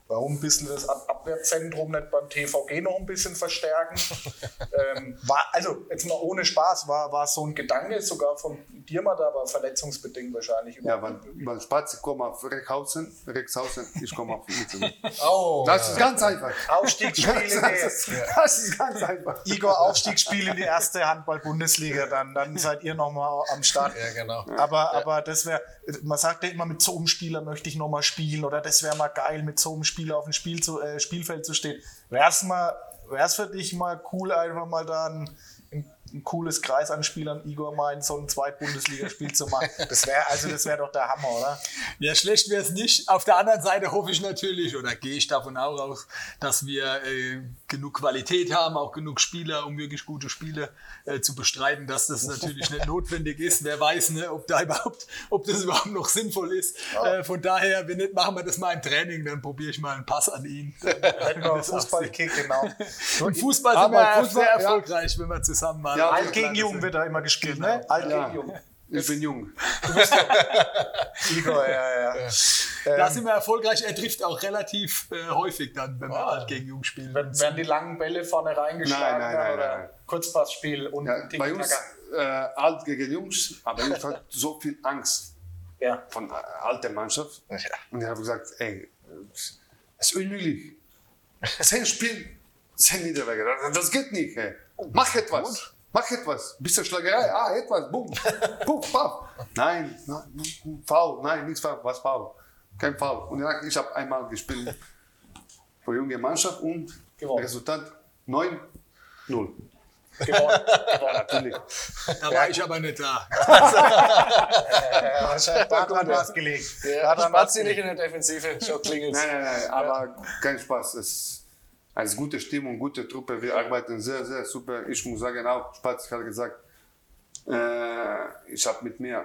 warum ein bisschen das Ab Abwehrzentrum nicht beim TVG noch ein bisschen verstärken. *laughs* ähm, war, also jetzt mal ohne Spaß, war, war so ein Gedanke sogar von dir mal da, aber verletzungsbedingt wahrscheinlich. Ja, weil, weil Spazi kommt auf Rexhausen, Rexhausen, ich komme auf Mitte. *laughs* Oh, Das ist ganz einfach. Aufstiegsspiel in *laughs* Das die, ist, das ist ganz einfach. Igor Aufstiegsspiel in die erste Handball-Bundesliga, dann, dann seid ihr nochmal am Start. ja, genau. Aber, aber das wäre, man sagt ja immer, mit so einem Spieler möchte ich nochmal spielen oder das wäre mal geil, mit so einem Spieler auf dem Spiel zu, äh, Spielfeld zu stehen. Wäre es mal, wär's für dich mal cool, einfach mal da einen ein cooles Kreis an Spielern, Igor mal in so ein Zweitbundesligaspiel zu machen. Das wäre also das wäre doch der Hammer, oder? Ja, schlecht wäre es nicht. Auf der anderen Seite hoffe ich natürlich oder gehe ich davon auch aus, dass wir äh, genug Qualität haben, auch genug Spieler, um wirklich gute Spiele äh, zu bestreiten, dass das natürlich nicht notwendig ist. Wer weiß, ne, ob da überhaupt, ob das überhaupt noch sinnvoll ist. Äh, von daher, wenn nicht, machen wir das mal im Training, dann probiere ich mal einen Pass an ihn. *laughs* Fußballkick, genau. Im Fußball sind wir Fußball, sehr ja. erfolgreich, wenn wir zusammen mal. Ja, Alt gegen Jung wird da immer gespielt, ne? Alt Ja. gegen Jung. Ich bin jung. Igor, *laughs* ja, ja. Da sind wir erfolgreich. Er trifft auch relativ äh, häufig dann, wenn wir alt gegen Jung spielen. Werden, werden die langen Bälle vorne reingeschlagen Nein, nein, nein, oder nein. Kurzpassspiel und Ja, bei uns äh, alt gegen Jungs, aber ich hatte *laughs* so viel Angst Ja. von äh, alter Mannschaft. Und ich habe gesagt, ey, es ist unmöglich. Zehn Spiele, zehn Niederlage, das, das geht nicht. Ey. Mach etwas. Mach etwas. Bisschen Schlagerei, ah, etwas, bumm, *laughs* bumm, paff. Nein, nein, faul, nein, nichts faul, was faul. Kein Foul. Und dann, ich habe einmal gespielt für junge Mannschaft und Gewonnen. Resultat 9-0. Gewonnen. *laughs* Natürlich. Da war ich aber nicht da. *laughs* Ja, wahrscheinlich daran war es gelegt. Daran war's Spazi nicht in der Defensive, schon klingelt Nein, nein, nein, aber kein Spaß. Es eine gute Stimmung, gute Truppe. Wir arbeiten sehr, sehr super. Ich muss sagen, auch Spaß hat gesagt, äh, ich habe mit mir,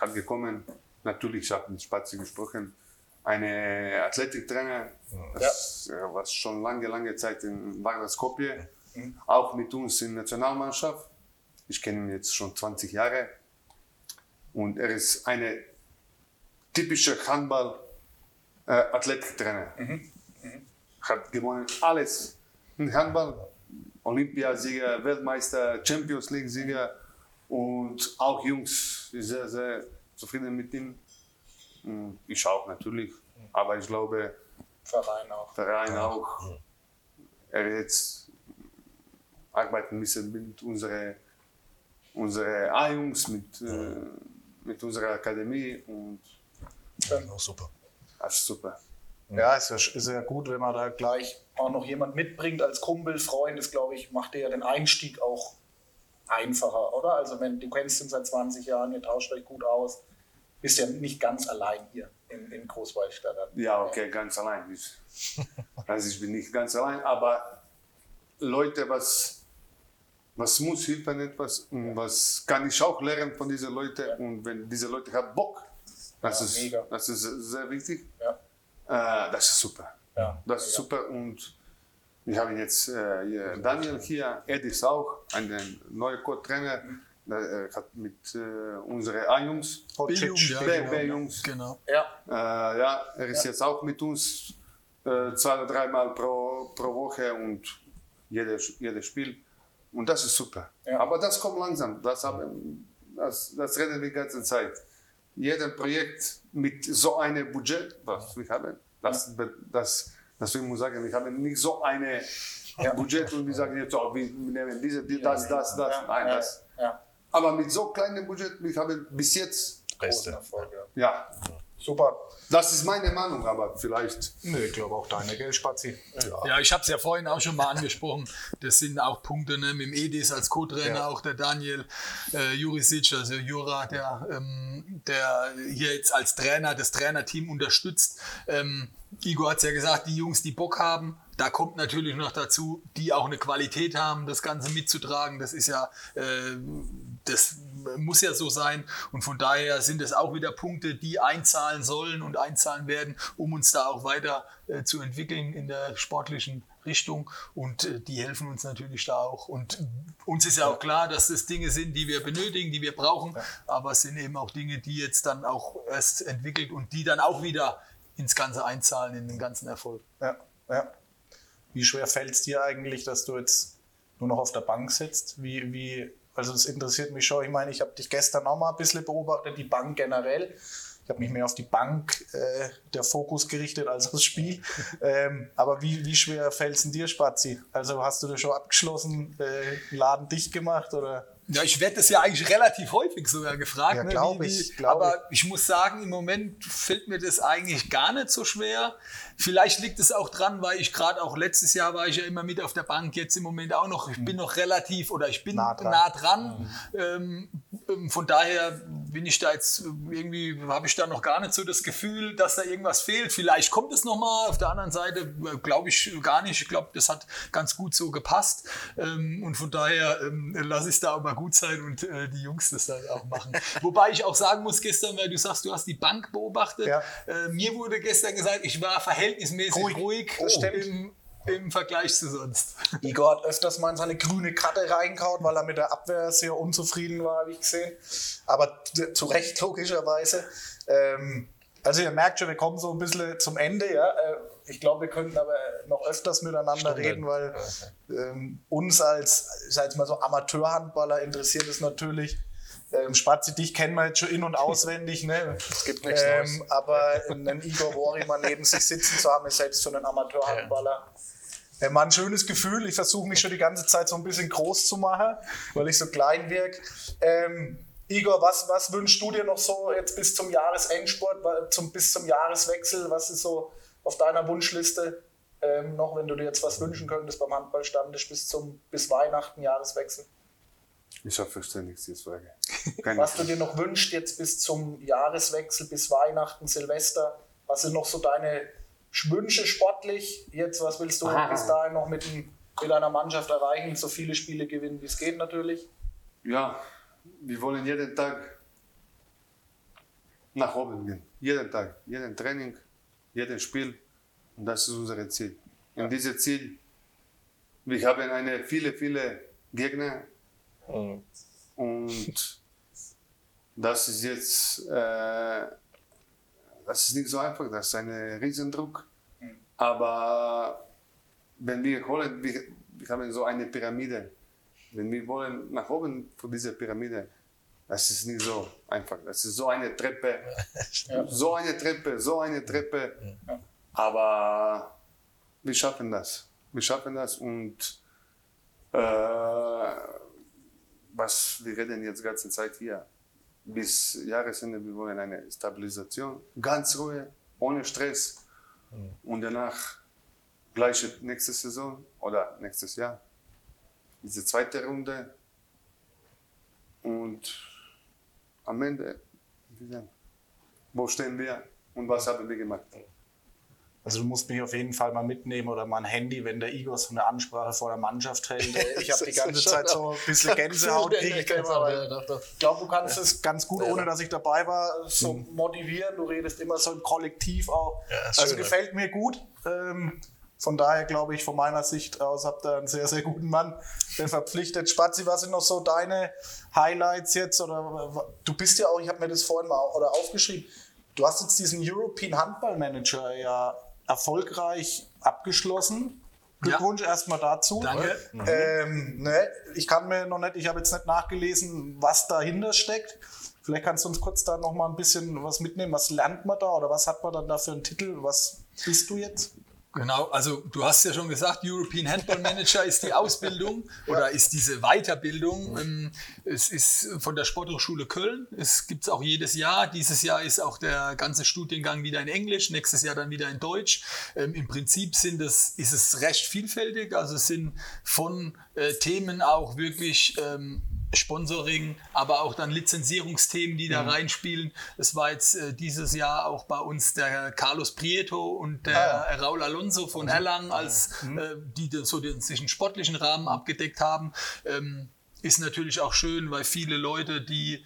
hat gekommen, natürlich, ich habe mit Spazi gesprochen, eine Athletiktrainer, das ja. was schon lange, lange Zeit in Wagner Skopje, auch mit uns in der Nationalmannschaft. Ich kenne ihn jetzt schon 20 Jahre und er ist eine typische Handball-Athletiktrainer. Hat gewonnen alles. In Handball, Olympiasieger, Weltmeister, Champions League-Sieger und auch Jungs sind sehr, sehr zufrieden mit ihm. Mm, Ich auch natürlich, aber ich glaube, Verein auch. Verein auch. Er jetzt arbeitet ein bisschen mit unseren unsere A-Jungs, mit, äh, mit unserer Akademie und Auch super. das ist super. Ja, ist ja, ist ja gut, wenn man da gleich auch noch jemand mitbringt als Kumpel, Freund. Das glaube ich, macht dir ja den Einstieg auch einfacher, oder? Also, wenn du kennst ihn seit 20 Jahren, ihr tauscht euch gut aus, bist ja nicht ganz allein hier in, in Großwaldstadt. Ja, okay, ganz allein. Ich, *laughs* also ich bin nicht ganz allein, aber Leute, was, was muss helfen etwas und was kann ich auch lernen von diesen Leuten und wenn diese Leute haben Bock, das, Ja, ist, mega. das ist sehr wichtig. Ja. Äh, das ist super. Ja, Das ist super und wir haben jetzt äh, Daniel hier, Ed ist auch ein neuer Co-Trainer, der äh, hat mit äh, unseren A-Jungs, B-Jugend, ja, genau. B-Jungs, Genau. Ja, äh, ja, er ist jetzt auch mit uns äh, zwei oder dreimal pro, pro Woche und jedes, jedes Spiel. Und das ist super. Ja. Aber das kommt langsam. Das, haben, das, das reden wir die ganze Zeit. Jedes Projekt mit so einem Budget, was wir haben, das, das, deswegen muss ich sagen, wir haben nicht so eine Budget und wir sagen jetzt, oh, wir nehmen diese, die, das, das, das. Nein, ja, das. ja. Aber mit so kleinem Budget, wir haben bis jetzt, Erfolg, ja. Ja, Super. das ist meine Meinung, aber vielleicht. Nö, ich glaube auch deine, gell, Spazi? Ja, ich habe es ja vorhin auch schon mal angesprochen. Das sind auch Punkte ne, mit dem Edis als Co-Trainer, auch der Daniel äh, Jurisic, also Jura, der, ähm, der hier jetzt als Trainer das Trainerteam unterstützt. Ähm, Igor hat es ja gesagt, die Jungs, die Bock haben, da kommt natürlich noch dazu, die auch eine Qualität haben, das Ganze mitzutragen. Das ist ja, äh, das muss ja so sein. Und von daher sind es auch wieder Punkte, die einzahlen sollen und einzahlen werden, um uns da auch weiter äh, zu entwickeln in der sportlichen Richtung. Und äh, die helfen uns natürlich da auch. Und uns ist ja auch klar, dass das Dinge sind, die wir benötigen, die wir brauchen. Aber es sind eben auch Dinge, die jetzt dann auch erst entwickelt und die dann auch wieder ins Ganze einzahlen, in den ganzen Erfolg. Ja, ja. Wie schwer fällt es dir eigentlich, dass du jetzt nur noch auf der Bank sitzt? Wie, wie, also das interessiert mich schon. Ich meine, ich habe dich gestern auch mal ein bisschen beobachtet, die Bank generell. Ich habe mich mehr auf die Bank äh, der Fokus gerichtet als aufs Spiel. ähm, aber wie, wie schwer fällt es dir, Spazi? Also hast du das schon abgeschlossen, äh, Laden dicht gemacht oder? Ja, ich werde das ja eigentlich relativ häufig sogar gefragt. Ja, ne, glaub wie- ich, glaub aber ich muss sagen, im Moment fällt mir das eigentlich gar nicht so schwer. Vielleicht liegt es auch dran, weil ich gerade auch letztes Jahr war ich ja immer mit auf der Bank, jetzt im Moment auch noch. Ich bin noch relativ oder ich bin Nah nah dran. dran. Ähm, ähm, von daher bin ich da jetzt irgendwie, habe ich da noch gar nicht so das Gefühl, dass da irgendwas fehlt. Vielleicht kommt es nochmal. Auf der anderen Seite äh, glaube ich gar nicht. Ich glaube, das hat ganz gut so gepasst. Ähm, und von daher ähm, lasse ich es da auch mal gut sein und äh, die Jungs das dann auch machen. *laughs* Wobei ich auch sagen muss, gestern, weil du sagst, du hast die Bank beobachtet. Ja. Äh, mir wurde gestern gesagt, ich war verhältnismäßig Ruhig. ruhig, Das stimmt. im, im Vergleich zu sonst. *laughs* Igor hat öfters mal in seine grüne Karte reingehauen, weil er mit der Abwehr sehr unzufrieden war, habe ich gesehen. Aber zu Recht, logischerweise. Ähm, also ihr merkt schon, wir kommen so ein bisschen zum Ende. Ja? Äh, Ich glaube, wir könnten aber noch öfters miteinander reden, weil ähm, uns als, ich sag jetzt mal so Amateurhandballer interessiert es natürlich. Ähm, Spazi, dich kennen wir jetzt schon in- und *laughs* auswendig. Ne? Es gibt nichts ähm, Neues. aber einen Igor Woriman neben sich sitzen zu haben, ist selbst für einen Amateurhandballer äh, mal ein schönes Gefühl. Ich versuche mich schon die ganze Zeit so ein bisschen groß zu machen, weil ich so klein wirke. Ähm, Igor, was, was wünschst du dir noch so jetzt bis zum Jahresendsport, zum, bis zum Jahreswechsel? Was ist so auf deiner Wunschliste ähm, noch, wenn du dir jetzt was wünschen könntest beim Handballstammtisch bis zum bis Weihnachten, Jahreswechsel? Ich habe verständigt die Frage. *laughs* Keine Was du dir noch wünschst jetzt bis zum Jahreswechsel, bis Weihnachten, Silvester? Was sind noch so deine Wünsche sportlich? Jetzt, was willst du bis dahin noch mit, mit deiner Mannschaft erreichen? So viele Spiele gewinnen, wie es geht natürlich. Ja, wir wollen jeden Tag nach oben gehen. Jeden Tag, jeden Training, jeden Spiel. Und das ist unser Ziel. Und dieses Ziel, wir haben eine viele, viele Gegner. Und *laughs* das ist jetzt, äh, das ist nicht so einfach, das ist ein Riesendruck. Aber wenn wir holen, wir, wir haben so eine Pyramide. Wenn wir wollen nach oben von dieser Pyramide, das ist nicht so einfach. Das ist so eine Treppe, so eine Treppe, so eine Treppe. Aber wir schaffen das. Wir schaffen das und äh, was wir reden jetzt die ganze Zeit hier. Bis Jahresende, wir wollen eine Stabilisation, ganz Ruhe, ohne Stress. Und danach gleiche nächste Saison oder nächstes Jahr. Diese zweite Runde. Und am Ende, wie sagen, wo stehen wir und was haben wir gemacht? Also du musst mich auf jeden Fall mal mitnehmen oder mal ein Handy, wenn der Igor so eine Ansprache vor der Mannschaft hält. Ich habe *laughs* die ganze Zeit so ein bisschen *laughs* Gänsehaut. ich glaube, du kannst es ganz gut, ohne dass ich dabei war, so motivieren. Du redest immer so im Kollektiv auch. Ja, also schön, gefällt mir gut. Ähm, von daher glaube ich, von meiner Sicht aus habt ihr einen sehr, sehr guten Mann, der verpflichtet. Spazi, was sind noch so deine Highlights jetzt? Oder du bist ja auch, ich habe mir das vorhin mal oder aufgeschrieben, du hast jetzt diesen European Handball Manager ja erfolgreich abgeschlossen. Glückwunsch erstmal dazu. Danke. Ähm, ne, ich kann mir noch nicht, ich habe jetzt nicht nachgelesen, was dahinter steckt. Vielleicht kannst du uns kurz da noch mal ein bisschen was mitnehmen. Was lernt man da oder was hat man dann da für einen Titel? Was bist du jetzt? Genau, also du hast ja schon gesagt, European Handball Manager ist die Ausbildung oder ist diese Weiterbildung. Ähm, Es ist von der Sporthochschule Köln. Es gibt es auch jedes Jahr. Dieses Jahr ist auch der ganze Studiengang wieder in Englisch, nächstes Jahr dann wieder in Deutsch. Ähm, Im Prinzip sind es, ist es recht vielfältig. Also es sind von äh, Themen auch wirklich ähm, Sponsoring, aber auch dann Lizenzierungsthemen, die da reinspielen. Es war jetzt äh, dieses Jahr auch bei uns der Carlos Prieto und der Raul Alonso von Erlangen, als äh, die den- so den, sich einen sportlichen Rahmen abgedeckt haben. Ähm, ist natürlich auch schön, weil viele Leute, die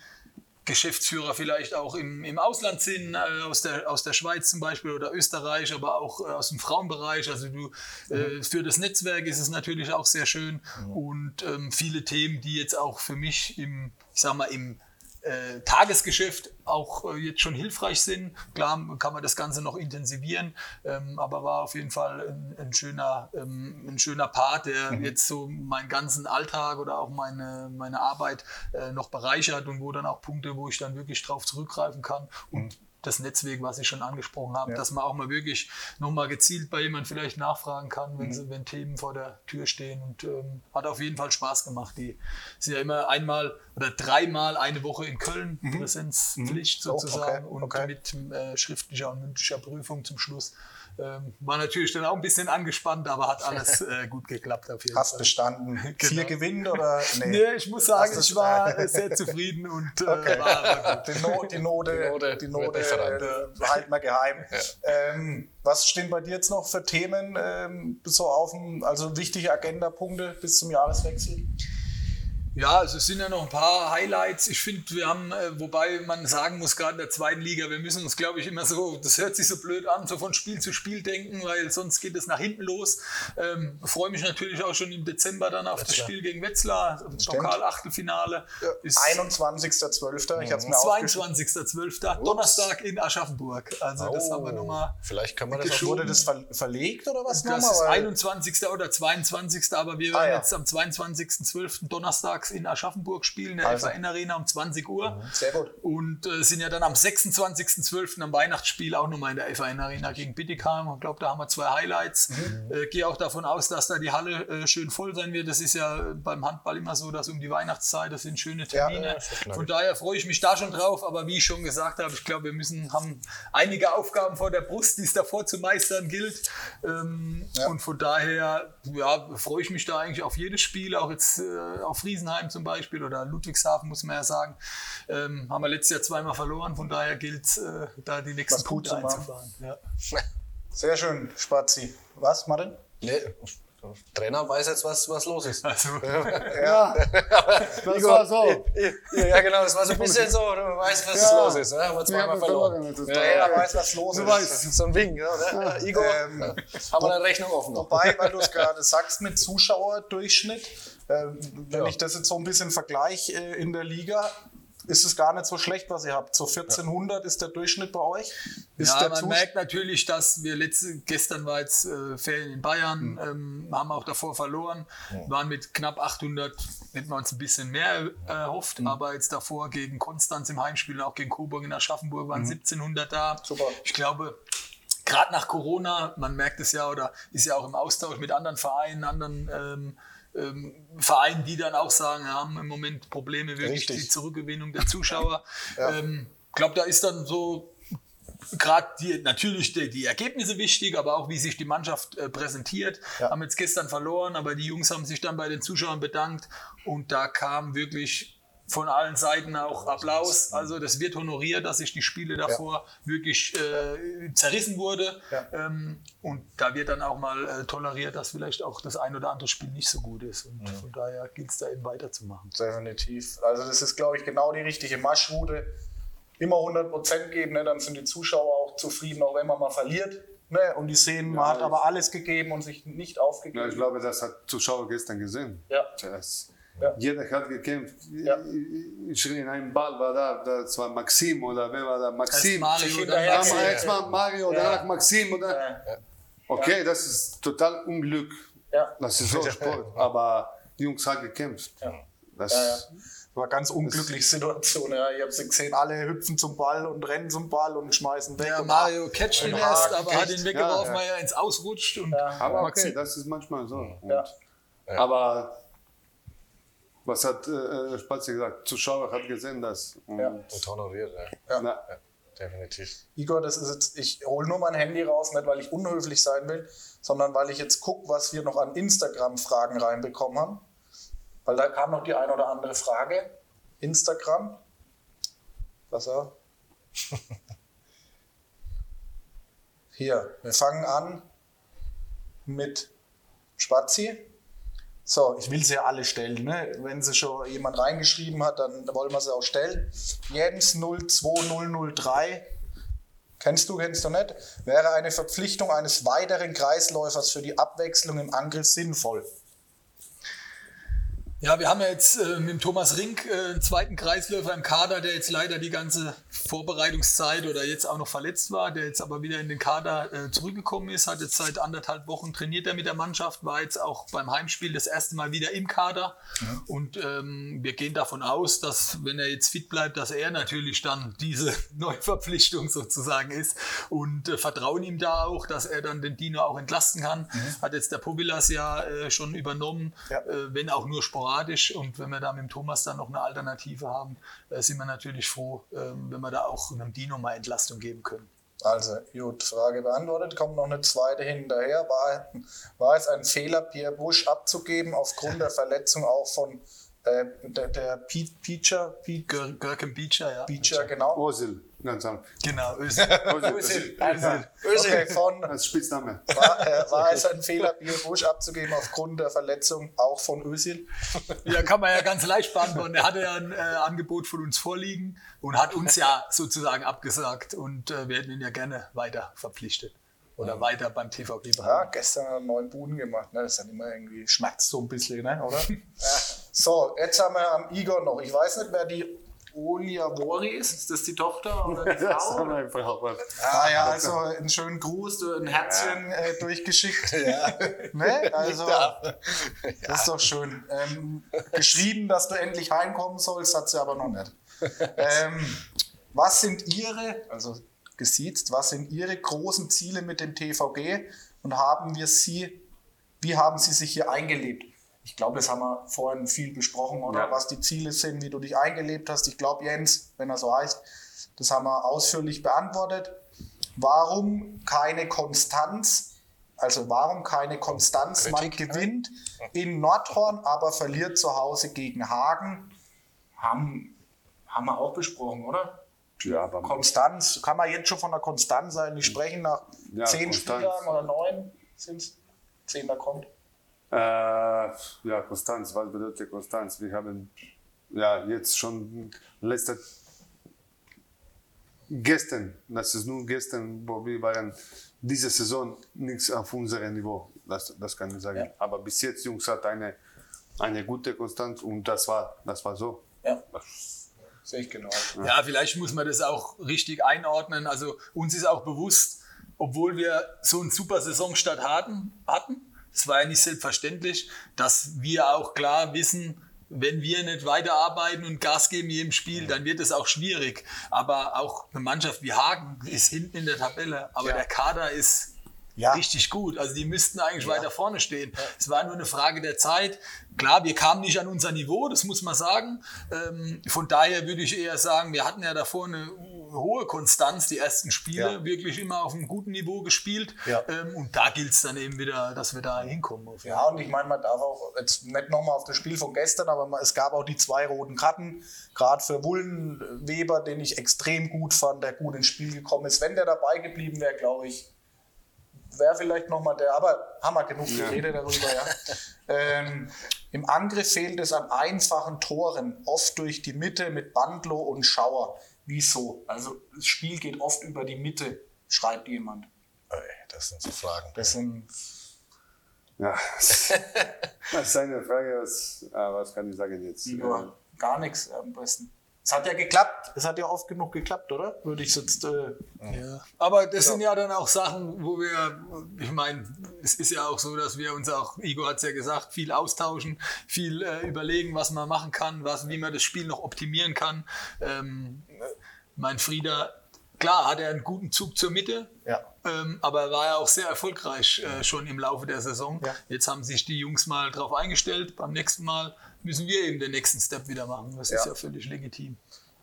Geschäftsführer vielleicht auch im, im Ausland sind, äh, aus, der, aus der Schweiz zum Beispiel oder Österreich, aber auch äh, aus dem Frauenbereich. Also du, äh, für das Netzwerk ist es natürlich auch sehr schön. Und ähm, viele Themen, die jetzt auch für mich im, ich sag mal, im äh, Tagesgeschäft auch äh, jetzt schon hilfreich sind. Klar kann man das Ganze noch intensivieren, ähm, aber war auf jeden Fall ein, ein, schöner, ähm, ein schöner Part, der jetzt so meinen ganzen Alltag oder auch meine, meine Arbeit äh, noch bereichert und wo dann auch Punkte, wo ich dann wirklich drauf zurückgreifen kann. Und das Netzwerk, was ich schon angesprochen habe, Ja. dass man auch mal wirklich nochmal gezielt bei jemandem vielleicht nachfragen kann, wenn, sie, wenn Themen vor der Tür stehen. Und ähm, hat auf jeden Fall Spaß gemacht. Die sind ja immer einmal oder dreimal eine Woche in Köln, Präsenzpflicht Oh, sozusagen okay, und okay. mit äh, schriftlicher und mündlicher Prüfung zum Schluss. Ähm, war natürlich dann auch ein bisschen angespannt, aber hat alles *laughs* äh, gut geklappt auf jeden Hast Fall. bestanden. Genau. Vier gewinnt oder? *laughs* Nee, ich muss sagen, ich war *laughs* äh, sehr zufrieden und äh, war, war gut. Die, no die Note, Die Note die Note äh, halten wir geheim. Ähm, was stehen bei dir jetzt noch für Themen ähm, so auf dem, also wichtige Agendapunkte bis zum Jahreswechsel? Ja, also es sind ja noch ein paar Highlights. Ich finde, wir haben, äh, wobei man sagen muss, gerade in der zweiten Liga, wir müssen uns, glaube ich, immer so, das hört sich so blöd an, so von Spiel zu Spiel denken, weil sonst geht es nach hinten los. Ähm, Freue mich natürlich auch schon im Dezember dann auf das Spiel gegen Wetzlar, Lokal-Achtelfinale. Ist 21.12. Ich habe es mir aufgeschrieben. 22.12. Donnerstag in Aschaffenburg. Also das haben wir nochmal. Vielleicht kann man das auch. Wurde das ver verlegt oder was Das nochmal? ist Weil- 21. oder 22. Aber wir Ah, werden ja. jetzt am 22.12. donnerstags in Aschaffenburg spielen, in der Also. FAN Arena um 20 Uhr. Sehr gut. Und äh, sind ja dann am 26.12. am Weihnachtsspiel auch nochmal in der FAN Arena gegen Bittigheim. Ich glaube, da haben wir zwei Highlights. Mhm. Äh, Gehe auch davon aus, dass da die Halle äh, schön voll sein wird. Das ist ja beim Handball immer so, dass um die Weihnachtszeit, das sind schöne Termine. ja. Von daher freue ich mich da schon drauf. Aber wie ich schon gesagt habe, ich glaube, wir müssen, haben einige Aufgaben vor der Brust, die es davor zu meistern gilt. Ähm, Und von daher ja, freue ich mich da eigentlich auf jedes Spiel, auch jetzt äh, auf Riesenheim zum Beispiel oder Ludwigshafen, muss man ja sagen. Ähm, haben wir letztes Jahr zweimal verloren, von daher gilt es, äh, da die nächsten Was Punkte einzufahren. Ja. *laughs* Sehr schön, Spazi. Was, Martin? Nee, der Trainer weiß jetzt, was, was los ist. Also, *laughs* *laughs* Ja, das war so. Ja, genau, das war so ein bisschen so, du weißt, was Ja. los ist. Ne? Haben wir zweimal verloren. Jeder doch- weiß, was los Du ist. weißt. So ein Wink, ja, ne? Igor, Ähm, haben wir eine Rechnung offen. Wobei, weil du es gerade sagst mit Zuschauerdurchschnitt, wenn Ja. ich das jetzt so ein bisschen vergleiche äh, in der Liga, ist es gar nicht so schlecht, was ihr habt. So 1400 ist der Durchschnitt bei euch. Ist ja, der man Zus- merkt natürlich, dass wir letzte, gestern war jetzt äh, Ferien in Bayern, ähm, haben auch davor verloren, waren mit knapp 800, hätten wir uns ein bisschen mehr erhofft, aber jetzt davor gegen Konstanz im Heimspiel und auch gegen Coburg in Aschaffenburg waren 1700 da. Super. Ich glaube, gerade nach Corona, man merkt es ja oder ist ja auch im Austausch mit anderen Vereinen, anderen ähm, ähm, Vereinen, die dann auch sagen, haben im Moment Probleme wirklich Richtig. die Zurückgewinnung der Zuschauer. *laughs* ähm, ich glaube, da ist dann so gerade natürlich die, die Ergebnisse wichtig, aber auch wie sich die Mannschaft äh, präsentiert. Ja. Haben jetzt gestern verloren, aber die Jungs haben sich dann bei den Zuschauern bedankt und da kam wirklich von allen Seiten auch Applaus. Also das wird honoriert, dass sich die Spiele davor wirklich äh, zerrissen wurde. Ja. Ähm, und da wird dann auch mal äh, toleriert, dass vielleicht auch das ein oder andere Spiel nicht so gut ist. Und von daher gilt es da eben weiterzumachen. Definitiv. Also das ist, glaube ich, genau die richtige Marschroute. Immer 100% geben, ne? dann sind die Zuschauer auch zufrieden, auch wenn man mal verliert. Ne? Und die sehen, man hat aber alles gegeben und sich nicht Ja, aufgegeben. ich glaube, das hat Zuschauer gestern gesehen. Ja. Das, Ja. Jeder hat gekämpft. Ja. Ich schrie, ein Ball war da, das war Maxim oder wer war da? Erst Maxim. Mario. Jetzt mal Mario, Ja. danach Maxim. Oder? Ja. Okay, das ist total Unglück. Ja. Das ist so Sport. Aber die Jungs haben gekämpft. Das, Ja, ja. War ganz unglückliche Situation. Ja. Ich habe sie gesehen, alle hüpfen zum Ball und rennen zum Ball und schmeißen weg. Ja, Mario catcht den Und erst, aber hat ihn weggeworfen, Ja, weil er ins Ausrutscht. Und Aber Maxi- okay, das ist manchmal so. Und, Ja. Aber was hat äh, Spazi gesagt? Zuschauer hat gesehen das. Und, Ja. Und honoriert, ja. na, definitiv. Igor, das ist jetzt, ich hole nur mein Handy raus, nicht weil ich unhöflich sein will, sondern weil ich jetzt gucke, was wir noch an Instagram-Fragen reinbekommen haben. Weil da kam noch die ein oder andere Frage. Instagram. Was auch? *laughs* Hier, wir fangen an mit Spazi. So, ich will sie ja alle stellen. Ne? Wenn sie schon jemand reingeschrieben hat, dann wollen wir sie auch stellen. Jens 02003. Kennst du, kennst du nicht? Wäre eine Verpflichtung eines weiteren Kreisläufers für die Abwechslung im Angriff sinnvoll? Ja, wir haben ja jetzt äh, mit dem Thomas Rink äh, einen zweiten Kreisläufer im Kader, der jetzt leider die ganze Vorbereitungszeit oder jetzt auch noch verletzt war, der jetzt aber wieder in den Kader äh, zurückgekommen ist, hat jetzt seit anderthalb Wochen trainiert er mit der Mannschaft, war jetzt auch beim Heimspiel das erste Mal wieder im Kader und ähm, wir gehen davon aus, dass wenn er jetzt fit bleibt, dass er natürlich dann diese *laughs* Neuverpflichtung sozusagen ist und äh, vertrauen ihm da auch, dass er dann den Dino auch entlasten kann. Hat jetzt der Povilas ja äh, schon übernommen, Ja. äh, wenn auch nur sporadisch. Und wenn wir da mit dem Thomas dann noch eine Alternative haben, äh, sind wir natürlich froh, ähm, wenn wir da auch einem Dino mal Entlastung geben können. Also, gut, Frage beantwortet. Kommt noch eine zweite hinterher. War, war es ein Fehler, Pierre Busch abzugeben aufgrund der Verletzung auch von äh, der, der Pe- Peacher? Pe- Gör- Görkem Beecher, ja. Peacher, genau. Osil, ganz einfach. Genau, *laughs* Özil. Özil. Okay, von, als Spitzname. war, äh, war es ein Fehler, Pierre Busch abzugeben aufgrund der Verletzung auch von Özil? Ja, kann man ja ganz leicht beantworten. Er hatte ja ein äh, Angebot von uns vorliegen und hat uns ja sozusagen abgesagt und äh, wir hätten ihn ja gerne weiter verpflichtet oder weiter beim Ja, behalten. gestern hat er neun Buden gemacht. Ne? Das ist dann immer irgendwie schmerzt so ein bisschen, ne? oder? *laughs* ja. So, jetzt haben wir am Igor noch. Ich weiß nicht, wer die Olia Wori ist. Ist das die Tochter oder die *laughs* Das Frau? einfach auch was. Ah ja, also einen schönen Gruß, ein Herzchen äh, durchgeschickt. *laughs* ne? Also, das ist doch schön. Ähm, geschrieben, dass du endlich heimkommen sollst, hat sie aber noch nicht. Ähm, was sind Ihre, also gesiezt, was sind Ihre großen Ziele mit dem TVG und haben wir Sie, wie haben Sie sich hier eingelebt? Ich glaube, das haben wir vorhin viel besprochen, oder? Ja. Was die Ziele sind, wie du dich eingelebt hast. Ich glaube, Jens, wenn er so heißt, das haben wir ausführlich beantwortet. Warum keine Konstanz? Also warum keine Konstanz? Man Kritik, gewinnt in Nordhorn, aber verliert zu Hause gegen Hagen. Haben, haben wir auch besprochen, oder? Ja, aber Konstanz, kann man jetzt schon von der Konstanz eigentlich sprechen, nach Ja, zehn Konstanz. Spieltagen oder neun sind es? Zehn, da kommt. Äh, ja, Konstanz, was bedeutet Konstanz? Wir haben ja jetzt schon letzte gestern, das ist nur gestern, wo wir waren, diese Saison nichts auf unserem Niveau, das, das kann ich sagen. Ja. Aber bis jetzt, Jungs, hat eine, eine gute Konstanz und das war, das war so. Ja, Das, sehe ich genau. Ja, vielleicht muss man das auch richtig einordnen. Also uns ist auch bewusst, obwohl wir so einen super Saisonstart hatten, hatten, es war ja nicht selbstverständlich, dass wir auch klar wissen, wenn wir nicht weiterarbeiten und Gas geben jedem Spiel, dann wird es auch schwierig. Aber auch eine Mannschaft wie Hagen ist hinten in der Tabelle, aber Ja. der Kader ist Ja. richtig gut. Also die müssten eigentlich weiter vorne stehen. Es war nur eine Frage der Zeit. Klar, wir kamen nicht an unser Niveau, das muss man sagen. Ähm, von daher würde ich eher sagen, wir hatten ja davor eine hohe Konstanz, die ersten Spiele, Ja. wirklich immer auf einem guten Niveau gespielt. Ja. Ähm, und da gilt es dann eben wieder, dass wir da hinkommen. Ja, und ich meine, man darf auch jetzt nicht nochmal auf das Spiel von gestern, aber es gab auch die zwei roten Karten, gerade für Wullenweber, den ich extrem gut fand, der gut ins Spiel gekommen ist. Wenn der dabei geblieben wäre, glaube ich, wäre vielleicht nochmal der, aber haben wir genug geredet darüber, ja. *laughs* ähm, Im Angriff fehlt es an einfachen Toren, oft durch die Mitte mit Bandlo und Schauer. Wieso? Also das Spiel geht oft über die Mitte, schreibt jemand. Das sind so Fragen. Das sind ja, *laughs* das ist eine Frage, was, ah, was kann ich sagen jetzt? Igor, gar nichts am besten. Es hat ja geklappt. Es hat ja oft genug geklappt, oder? Würde ich jetzt. Äh, Ja. Aber das sind ja dann auch Sachen, wo wir, ich meine, es ist ja auch so, dass wir uns auch, Igor hat es ja gesagt, viel austauschen, viel äh, überlegen, was man machen kann, was, wie man das Spiel noch optimieren kann. Ähm, mein Frieder, klar, hat er einen guten Zug zur Mitte, ja. ähm, aber er war ja auch sehr erfolgreich äh, schon im Laufe der Saison. Ja. Jetzt haben sich die Jungs mal drauf eingestellt. Beim nächsten Mal müssen wir eben den nächsten Step wieder machen. Das ist Ja. ja völlig legitim.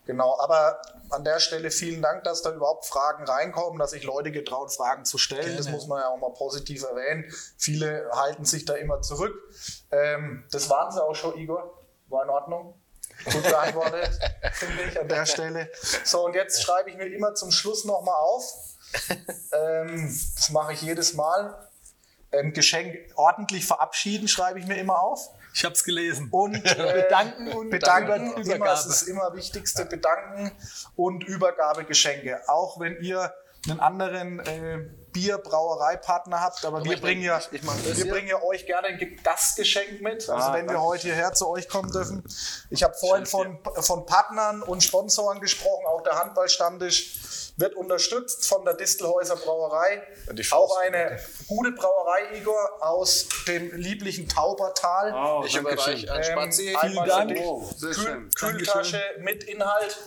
Genau, aber an der Stelle vielen Dank, dass da überhaupt Fragen reinkommen, dass sich Leute getrauen, Fragen zu stellen. Das Gerne. muss man ja auch mal positiv erwähnen. Viele halten sich da immer zurück. Ähm, das waren sie auch schon, Igor. War in Ordnung. Gut beantwortet, finde ich an der Stelle. So, und jetzt schreibe ich mir immer zum Schluss nochmal auf. Ähm, das mache ich jedes Mal. Ähm, Geschenk ordentlich verabschieden, schreibe ich mir immer auf. Ich habe es gelesen. Und *laughs* äh, Bedanken und bedanken. dann Immer, Übergabe. das ist immer wichtigste, bedanken und Übergabegeschenke. Auch wenn ihr einen anderen äh, Bier-Brauereipartner habt, aber wir ich bringen ja, ich- ich das wir hier. bringen ja euch gerne ein Ge- Gastgeschenk mit, also Ah, wenn wir heute hierher zu euch kommen dürfen. Ich habe vorhin von, von Partnern und Sponsoren gesprochen, auch der Handballstammtisch wird unterstützt von der Distelhäuser Brauerei. Auch eine gute Brauerei, Igor, aus dem lieblichen Taubertal. Oh, Ich überreiche an Spazi. Ähm, einmal Dank. Oh, Kühl. Kühltasche mit Inhalt.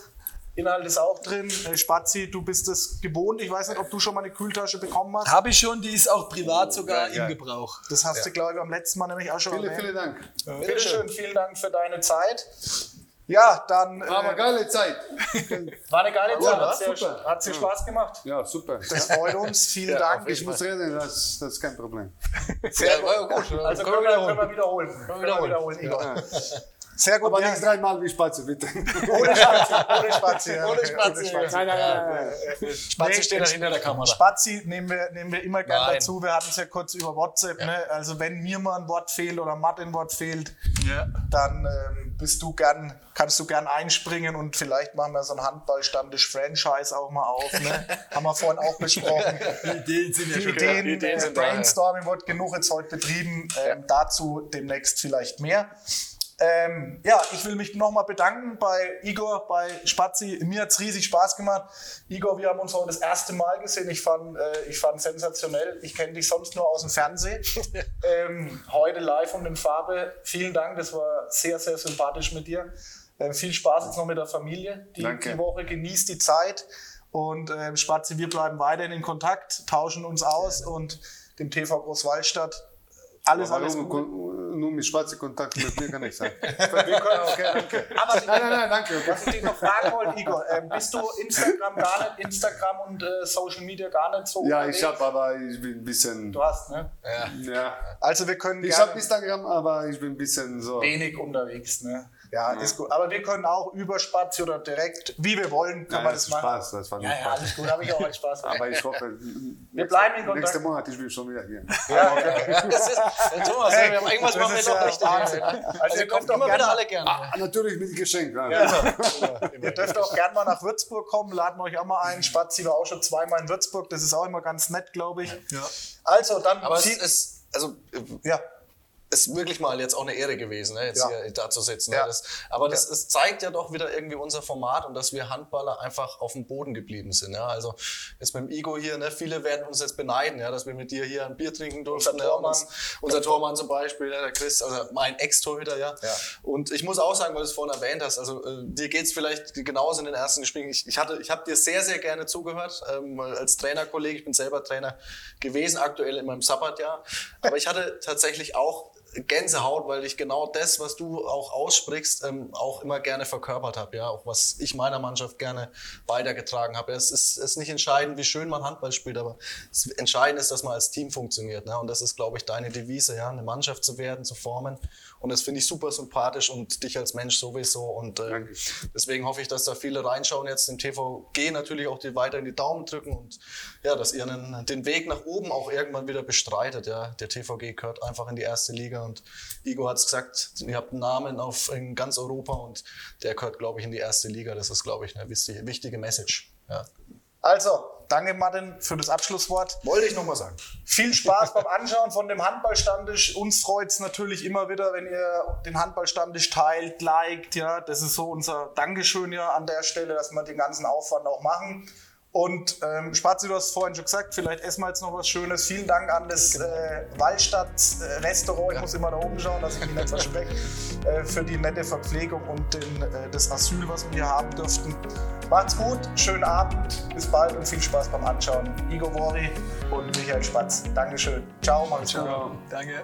Inhalt ist auch drin. Äh, Spazi, du bist es gewohnt. Ich weiß nicht, ob du schon mal eine Kühltasche bekommen hast. Habe ich schon, die ist auch privat sogar geil, geil. im Gebrauch. Das hast du, glaube ich, beim letzten Mal nämlich auch schon Vielen, erwähnt. vielen Dank. Bitte schön, vielen Dank für deine Zeit. Ja, dann War eine äh, geile Zeit. war eine geile Zeit. Ja, Hat sehr, super. hat sehr Spaß gemacht. Ja, super. Das freut uns. Vielen Dank. Ich muss reden, das, das ist kein Problem. Sehr Ja, ja gut. Also Können wir können wir wiederholen. Können wir wiederholen. wiederholen, Igor. Sehr gut. Aber ja. nicht dreimal wie Spatze, bitte. *laughs* Ohne Spazi. Ohne Spazi. ja. Ohne Spazi. Nein, nein, nein. nein. Spazi Nee, steht da hinter der Kamera. Spazi nehmen wir, nehmen wir immer gerne dazu. Wir hatten es ja kurz über WhatsApp. Ne? Also wenn mir mal ein Wort fehlt oder Matt ein Wort fehlt, Ja. dann ähm, bist du gern, kannst du gern einspringen und vielleicht machen wir so ein Handballstammtisch-Franchise auch mal auf. Ne? *laughs* Haben wir vorhin auch besprochen. Die Ideen sind ja Die schon Ideen, die Ideen äh, sind da, ja. Brainstorming wird genug jetzt heute betrieben. Ähm, Dazu demnächst vielleicht mehr. Ähm, ja, ich will mich nochmal bedanken bei Igor, bei Spazi. Mir hat es riesig Spaß gemacht. Igor, wir haben uns heute das erste Mal gesehen. Ich fand äh, ich fand sensationell. Ich kenne dich sonst nur aus dem Fernsehen. *laughs* ähm, heute live und in Farbe. Vielen Dank, das war sehr, sehr sympathisch mit dir. Ähm, viel Spaß jetzt noch mit der Familie. Die, Danke. die Woche genießt die Zeit. Und ähm, Spazi, wir bleiben weiterhin in Kontakt, tauschen uns aus und dem TV Großwaldstadt alles, alles Warum gut. Mit Spatze Kontakt mit mir kann ich können, okay, danke. Aber Nein, nein, nein, danke. was ich dich noch fragen wollte, Igor, ähm, bist du Instagram gar nicht, Instagram und äh, Social Media gar nicht so Ja, unterwegs? ich habe, aber ich bin ein bisschen. Du hast, ne? Ja. Also wir können Ich habe Instagram, aber ich bin ein bisschen so. wenig unterwegs, ne? Ja, ist gut. Aber wir können auch über Spazi oder direkt, wie wir wollen, kann Ja, man das das machen. Spaß, das war nur Ja, ja, Spaß. alles gut, habe ich auch Spaß. *laughs* Aber ich hoffe, Wir bleiben in Kontakt. nächsten Monat ich bin schon wieder hier. Ja, okay. *laughs* Das ist, Thomas, Hey, wir haben irgendwas machen wir doch ja richtig. Wahnsinn. Also, Also wir ihr könnt auch immer gerne wieder alle gerne. Ah, natürlich mit Geschenk. Ja. *laughs* Ihr dürft auch gerne mal nach Würzburg kommen, laden euch auch mal ein. Spazi war auch schon zweimal in Würzburg, das ist auch immer ganz nett, glaube ich. Ja. Also, dann Aber es ist, also, ja, ist wirklich mal jetzt auch eine Ehre gewesen, ne, jetzt Ja. hier da zu sitzen. Ja. Ne? Das, aber das, es zeigt ja doch wieder irgendwie unser Format und dass wir Handballer einfach auf dem Boden geblieben sind. Ja? Also jetzt mit dem Igo hier, ne? viele werden uns jetzt beneiden, ja? dass wir mit dir hier ein Bier trinken durften. Unser ne? Tormann. uns- unser Tormann zum Beispiel, ja, der Chris, also mein Ex-Torhüter, ja. Und ich muss auch sagen, weil du es vorhin erwähnt hast, also äh, dir geht's vielleicht genauso in den ersten Gesprächen. Ich, ich, hatte, ich habe dir sehr, sehr gerne zugehört, ähm, als Trainerkollege, ich bin selber Trainer gewesen, aktuell in meinem Sabbatjahr. Aber ich hatte tatsächlich auch Gänsehaut, weil ich genau das, was du auch aussprichst, ähm, auch immer gerne verkörpert habe, ja, auch was ich meiner Mannschaft gerne weitergetragen habe. Es ist, ist nicht entscheidend, wie schön man Handball spielt, aber es entscheidend ist, dass man als Team funktioniert, ne? Und das ist, glaube ich, deine Devise, ja, eine Mannschaft zu werden, zu formen. Und das finde ich super sympathisch und dich als Mensch sowieso. Und Danke. deswegen hoffe ich, dass da viele reinschauen jetzt im TVG natürlich auch die weiter in die Daumen drücken und ja, dass ihr einen, den Weg nach oben auch irgendwann wieder bestreitet. Ja, der TVG gehört einfach in die erste Liga und Igor hat es gesagt, ihr habt einen Namen auf in ganz Europa und der gehört, glaube ich, in die erste Liga. Das ist, glaube ich, eine wichtige, wichtige Message. Ja. also, danke Martin für das Abschlusswort. Wollte ich nochmal sagen. Viel Spaß beim Anschauen von dem Handballstammtisch. Uns freut es natürlich immer wieder, wenn ihr den Handballstammtisch teilt, liked. Ja, das ist so unser Dankeschön ja an der Stelle, dass wir den ganzen Aufwand auch machen. Und ähm, Spazi, du hast vorhin schon gesagt, vielleicht essen wir jetzt noch was Schönes. Vielen Dank an das äh, Wallstadt-Restaurant. Ich muss immer da oben schauen, dass ich mich nicht *laughs* verschrecke. Äh, für die nette Verpflegung und den, äh, das Asyl, was wir hier haben durften. Macht's gut, schönen Abend, bis bald und viel Spaß beim Anschauen. Igor Wori und Michael Spatz. Dankeschön. Ciao, macht's gut. Danke.